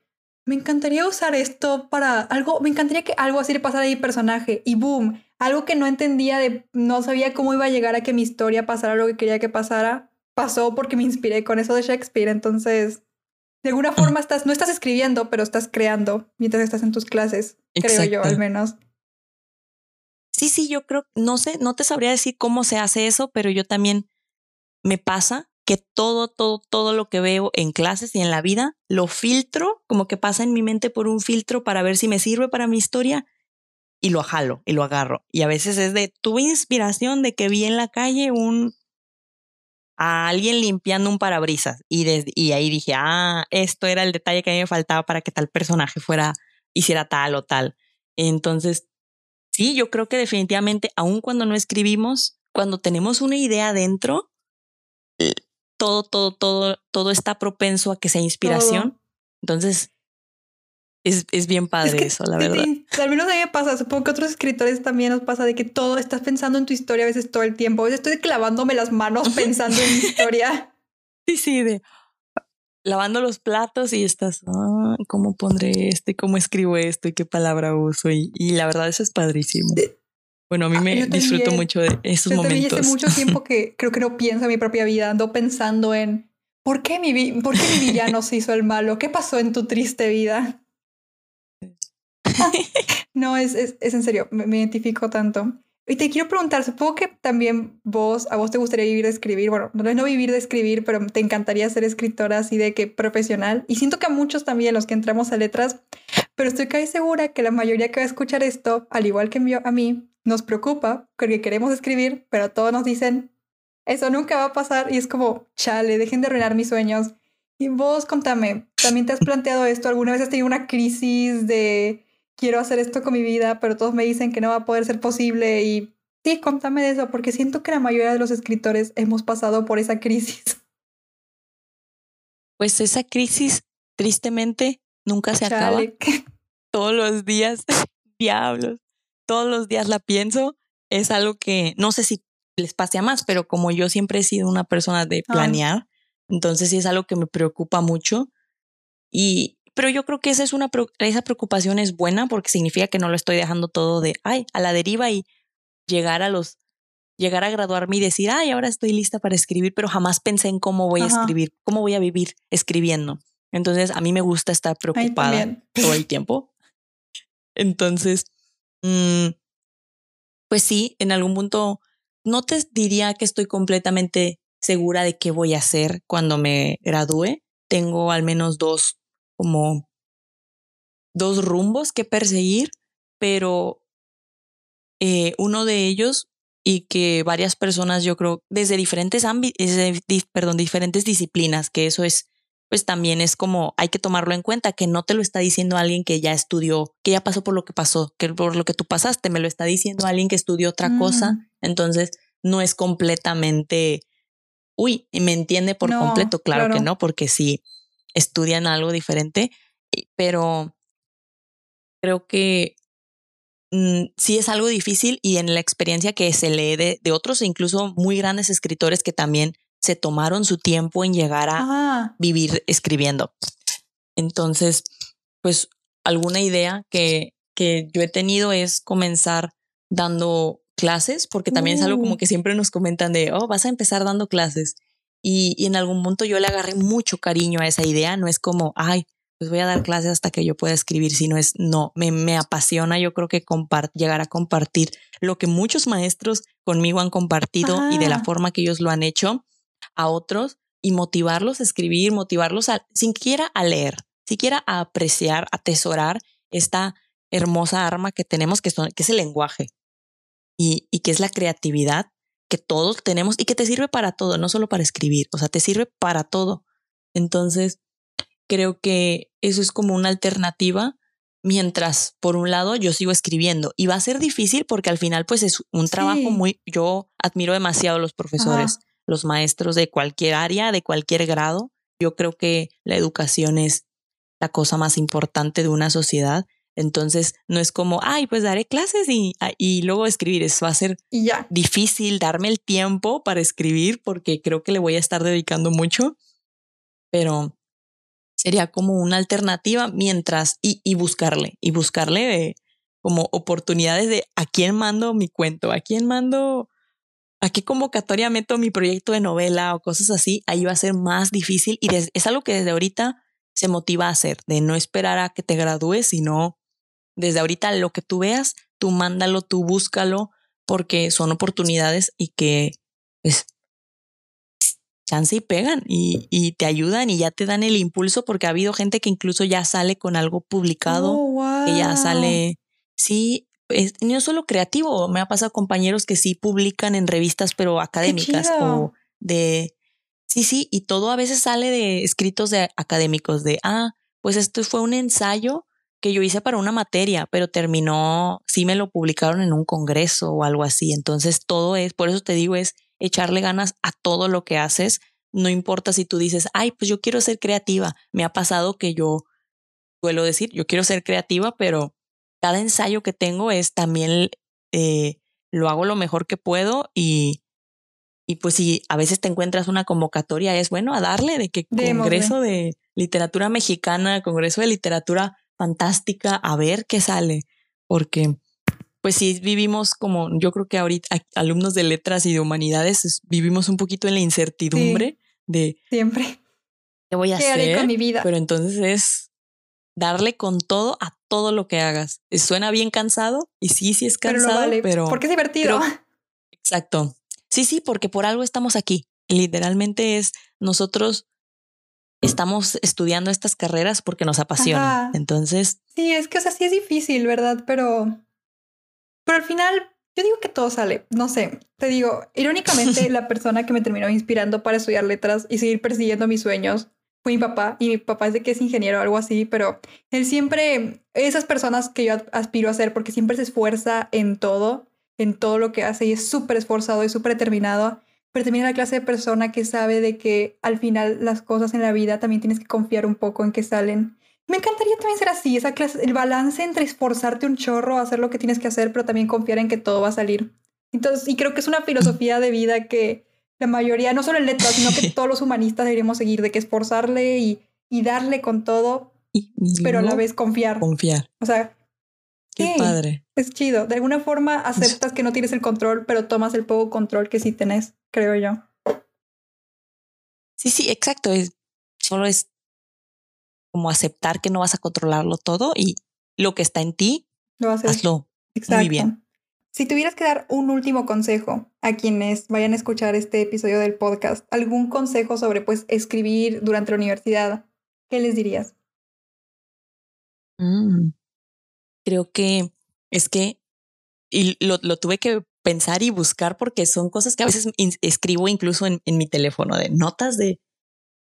me encantaría usar esto para algo, me encantaría que algo así le pasara a mi personaje y boom, algo que no entendía de, no sabía cómo iba a llegar a que mi historia pasara lo que quería que pasara, pasó porque me inspiré con eso de Shakespeare, entonces... De alguna forma estás, no estás escribiendo, pero estás creando mientras estás en tus clases, creo yo al menos. Sí, sí, yo creo, no sé, no te sabría decir cómo se hace eso, pero yo también me pasa que todo, todo, todo lo que veo en clases y en la vida lo filtro, como que pasa en mi mente por un filtro para ver si me sirve para mi historia y lo jalo y lo agarro. Y a veces es de, tuve inspiración de que vi en la calle un a alguien limpiando un parabrisas y, y ahí dije, ah, esto era el detalle que a mí me faltaba para que tal personaje fuera, hiciera tal o tal. Entonces, sí, yo creo que definitivamente, aun cuando no escribimos, cuando tenemos una idea dentro, todo, todo, todo, todo está propenso a que sea inspiración. Todo. Entonces, es, es bien padre Es que eso, la sí, verdad. sí, al menos a mí me pasa, supongo que a otros escritores también nos pasa de que todo estás pensando en tu historia a veces todo el tiempo. A veces estoy clavándome las manos (laughs) pensando en mi historia. Sí, sí, de lavando los platos y estás, ¿cómo pondré esto? y ¿Cómo escribo esto? ¿Y qué palabra uso? Y, y la verdad, eso es padrísimo. De- Bueno, a mí Ah, me yo disfruto también. mucho de esos Yo momentos. hace mucho tiempo (laughs) que creo que no pienso en mi propia vida, ando pensando en ¿por qué mi, por qué mi villano se hizo el malo? ¿Qué pasó en tu triste vida? (laughs) No, es, es, es en serio, me, me identifico tanto. Y te quiero preguntar, supongo que también vos, a vos te gustaría vivir de escribir, bueno, no es no vivir de escribir, pero te encantaría ser escritora así de que profesional. Y siento que a muchos también, los que entramos a letras, pero estoy casi segura que la mayoría que va a escuchar esto, al igual que a mí, nos preocupa porque queremos escribir, pero todos nos dicen, eso nunca va a pasar y es como, chale, dejen de arruinar mis sueños. Y vos, contame, ¿también te has (laughs) planteado esto? ¿Alguna vez has tenido una crisis de quiero hacer esto con mi vida, pero todos me dicen que no va a poder ser posible? Y sí, contame de eso, porque siento que la mayoría de los escritores hemos pasado por esa crisis. (laughs) Pues esa crisis, tristemente, nunca se acaba. Chale. Todos los días, (laughs) diablos, todos los días la pienso. Es algo que no sé si les pase a más, pero como yo siempre he sido una persona de planear, entonces sí es algo que me preocupa mucho. Y, pero yo creo que esa es una, esa preocupación es buena porque significa que no lo estoy dejando todo de, ay, a la deriva y llegar a los, llegar a graduarme y decir, ay, ahora estoy lista para escribir, pero jamás pensé en cómo voy a escribir, cómo voy a vivir escribiendo. Entonces, a mí me gusta estar preocupada todo el tiempo. Entonces, mm, pues sí, en algún punto no te diría que estoy completamente segura de qué voy a hacer cuando me gradúe. Tengo al menos dos, como dos rumbos que perseguir, pero eh, uno de ellos y que varias personas, yo creo, desde diferentes ámbitos, perdón, diferentes disciplinas, que eso es, pues también es como, hay que tomarlo en cuenta, que no te lo está diciendo alguien que ya estudió, que ya pasó por lo que pasó, que por lo que tú pasaste, me lo está diciendo alguien que estudió otra cosa, mm. entonces no es completamente, uy, me entiende por completo, claro, que no, porque sí estudian algo diferente, pero creo que Mm, sí es algo difícil y en la experiencia que se lee de, de, otros, incluso muy grandes escritores que también se tomaron su tiempo en llegar a vivir escribiendo. Entonces, pues alguna idea que, que yo he tenido es comenzar dando clases, porque también es algo como uh. que siempre nos comentan de, oh, vas a empezar dando clases. Y, y en algún punto yo le agarré mucho cariño a esa idea, no es como, ay, pues voy a dar clases hasta que yo pueda escribir, si no es, no, me, me apasiona, yo creo que llegar a compartir lo que muchos maestros conmigo han compartido y de la forma que ellos lo han hecho a otros y motivarlos a escribir, motivarlos a, siquiera a leer, siquiera a apreciar, atesorar esta hermosa arma que tenemos, que, son, que es el lenguaje y, y que es la creatividad que todos tenemos y que te sirve para todo, no solo para escribir, o sea, te sirve para todo. Entonces, creo que eso es como una alternativa mientras por un lado yo sigo escribiendo y va a ser difícil porque al final pues es un trabajo muy yo admiro demasiado a los profesores, los maestros de cualquier área, de cualquier grado. Yo creo que la educación es la cosa más importante de una sociedad. Entonces no es como, ay, pues daré clases y, ah, y luego escribir. Eso va a ser difícil darme el tiempo para escribir porque creo que le voy a estar dedicando mucho. Pero sería como una alternativa mientras y, y buscarle y buscarle como oportunidades de a quién mando mi cuento, a quién mando, a qué convocatoria meto mi proyecto de novela o cosas así, ahí va a ser más difícil y es algo que desde ahorita se motiva a hacer, de no esperar a que te gradúes, sino desde ahorita lo que tú veas, tú mándalo, tú búscalo, porque son oportunidades y que pues, chance y pegan y, y, te ayudan y ya te dan el impulso porque ha habido gente que incluso ya sale con algo publicado, oh, que ya sale, sí, es, no solo creativo, me ha pasado compañeros que sí publican en revistas pero académicas o de, sí, sí, y todo a veces sale de escritos de académicos de, ah, pues esto fue un ensayo que yo hice para una materia, pero terminó, sí me lo publicaron en un congreso o algo así. Entonces todo es, por eso te digo, es echarle ganas a todo lo que haces. No importa si tú dices, ay, pues yo quiero ser creativa. Me ha pasado que yo suelo decir, yo quiero ser creativa, pero cada ensayo que tengo es también eh, lo hago lo mejor que puedo y, y pues si a veces te encuentras una convocatoria, es bueno a darle de que Congreso de Literatura Mexicana, Congreso de Literatura Fantástica, a ver qué sale, porque pues sí vivimos como, yo creo que ahorita alumnos de letras y de humanidades vivimos un poquito en la incertidumbre de... Siempre. ¿Qué voy a hacer? con mi vida? Pero entonces es darle con todo a todo lo que hagas. Suena bien cansado y sí, sí es cansado, pero... porque es divertido. exacto. Sí, sí, porque por algo estamos aquí. Literalmente es nosotros estamos estudiando estas carreras porque nos apasionan. Entonces. Sí, es que, o sea, sí es difícil, ¿verdad? Pero pero al final, yo digo que todo sale. No sé, te digo, irónicamente, (laughs) la persona que me terminó inspirando para estudiar letras y seguir persiguiendo mis sueños fue mi papá. Y mi papá es de que es ingeniero o algo así, pero él siempre, esas personas que yo aspiro a ser, porque siempre se esfuerza en todo, en todo lo que hace y es súper esforzado y súper determinado. Pero también es la clase de persona que sabe de que al final las cosas en la vida también tienes que confiar un poco en que salen me encantaría también ser así, esa clase, el balance entre esforzarte un chorro, hacer lo que tienes que hacer, pero también confiar en que todo va a salir. Entonces, y creo que es una filosofía de vida que la mayoría, no solo en letras, sino que (laughs) todos los humanistas deberíamos seguir, de que esforzarle y, y darle con todo, pero a la vez confiar. Confiar. O sea, Qué padre. Es chido. De alguna forma aceptas que no tienes el control, pero tomas el poco control que sí tenés, creo yo. Sí, sí, exacto. Es, solo es como aceptar que no vas a controlarlo todo y lo que está en ti, lo hazlo muy bien. Si tuvieras que dar un último consejo a quienes vayan a escuchar este episodio del podcast, algún consejo sobre pues escribir durante la universidad, ¿qué les dirías? Mm, creo que es que, y lo, lo, tuve que pensar y buscar porque son cosas que a veces escribo incluso en, en mi teléfono, de notas de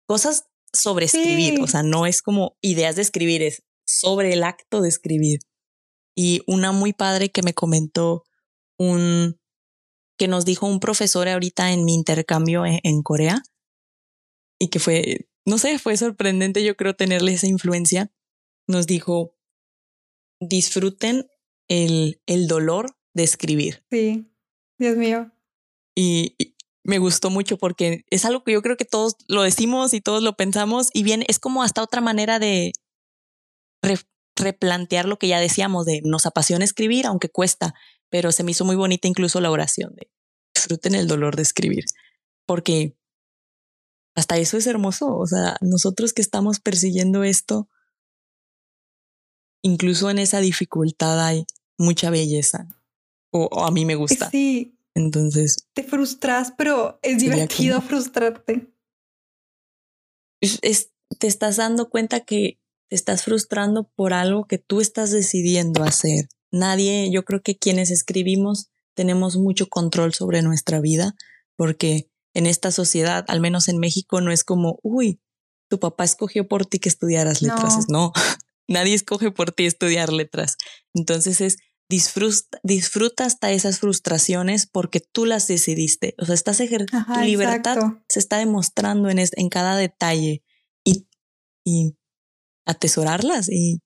cosas sobre escribir, o sea, no es como ideas de escribir, es sobre el acto de escribir. Y una muy padre que me comentó un que nos dijo un profesor ahorita en mi intercambio en, en Corea y que fue, no sé, fue sorprendente yo creo tenerle esa influencia. Nos dijo, disfruten el, el dolor de escribir. Sí, Dios mío. Y, me gustó mucho porque es algo que yo creo que todos lo decimos y todos lo pensamos y bien, es como hasta otra manera de replantear lo que ya decíamos de nos apasiona escribir, aunque cuesta, pero se me hizo muy bonita incluso la oración de disfruten el dolor de escribir, porque hasta eso es hermoso, o sea, nosotros que estamos persiguiendo esto, incluso en esa dificultad hay mucha belleza, o, a mí me gusta. Sí. Entonces. Te frustras, pero es divertido frustrarte. es, te estás dando cuenta que te estás frustrando por algo que tú estás decidiendo hacer. Nadie, yo creo que quienes escribimos tenemos mucho control sobre nuestra vida porque en esta sociedad, al menos en México, no es como, uy, tu papá escogió por ti que estudiaras letras. No, nadie escoge por ti estudiar letras. Entonces es disfruta, disfruta hasta esas frustraciones porque tú las decidiste. O sea, estás tu libertad se está demostrando en, en cada detalle y, y atesorarlas y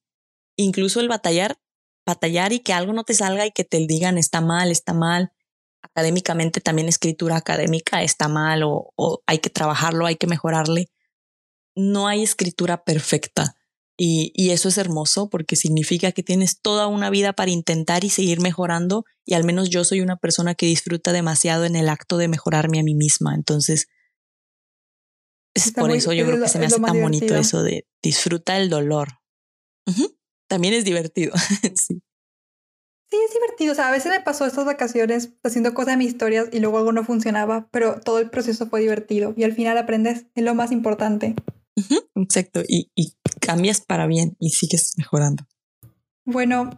incluso el batallar, batallar y que algo no te salga y que te digan está mal, está mal. Académicamente también escritura académica está mal o, o hay que trabajarlo, hay que mejorarle. No hay escritura perfecta y, y eso es hermoso porque significa que tienes toda una vida para intentar y seguir mejorando y al menos yo soy una persona que disfruta demasiado en el acto de mejorarme a mí misma. Entonces, es por eso yo creo que se me hace tan bonito eso de disfruta el dolor. También es divertido. (laughs) sí. Sí, es divertido. O sea, a veces me pasó estas vacaciones haciendo cosas de mis historias y luego algo no funcionaba, pero todo el proceso fue divertido y al final aprendes, es lo más importante. Exacto. Y, y cambias para bien y sigues mejorando. Bueno,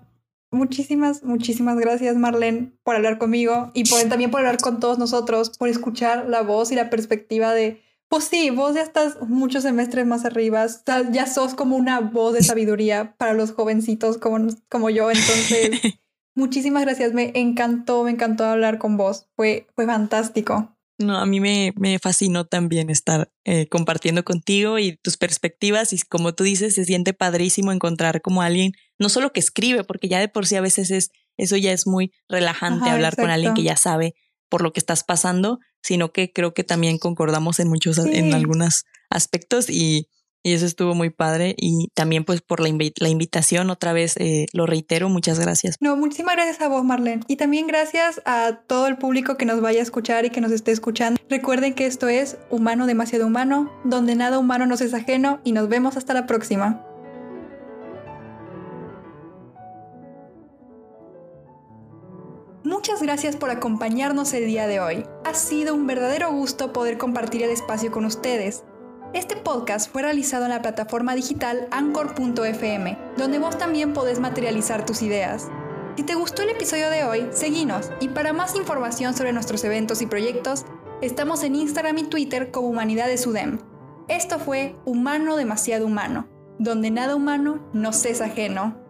muchísimas, muchísimas gracias, Marlene, por hablar conmigo y por, también por hablar con todos nosotros, por escuchar la voz y la perspectiva de pues sí, vos ya estás muchos semestres más arriba, ya sos como una voz de sabiduría para los jovencitos como, como yo, entonces (laughs) muchísimas gracias, me encantó, me encantó hablar con vos, fue, fue fantástico. No, a mí me, me fascinó también estar eh, compartiendo contigo y tus perspectivas y como tú dices, se siente padrísimo encontrar como alguien, no solo que escribe, porque ya de por sí a veces es, eso ya es muy relajante hablar con alguien que ya sabe por lo que estás pasando, sino que creo que también concordamos en muchos, en algunos aspectos y, y, eso estuvo muy padre. Y también pues por la, la invitación, otra vez eh, lo reitero, muchas gracias. No, muchísimas gracias a vos, Marlene. Y también gracias a todo el público que nos vaya a escuchar y que nos esté escuchando. Recuerden que esto es Humano Demasiado Humano, donde nada humano nos es ajeno y nos vemos hasta la próxima. Muchas gracias por acompañarnos el día de hoy. Ha sido un verdadero gusto poder compartir el espacio con ustedes. Este podcast fue realizado en la plataforma digital anchor.fm, donde vos también podés materializar tus ideas. Si te gustó el episodio de hoy, seguinos y para más información sobre nuestros eventos y proyectos, estamos en Instagram y Twitter como Humanidades UDEM. Esto fue Humano Demasiado Humano, donde nada humano nos es ajeno.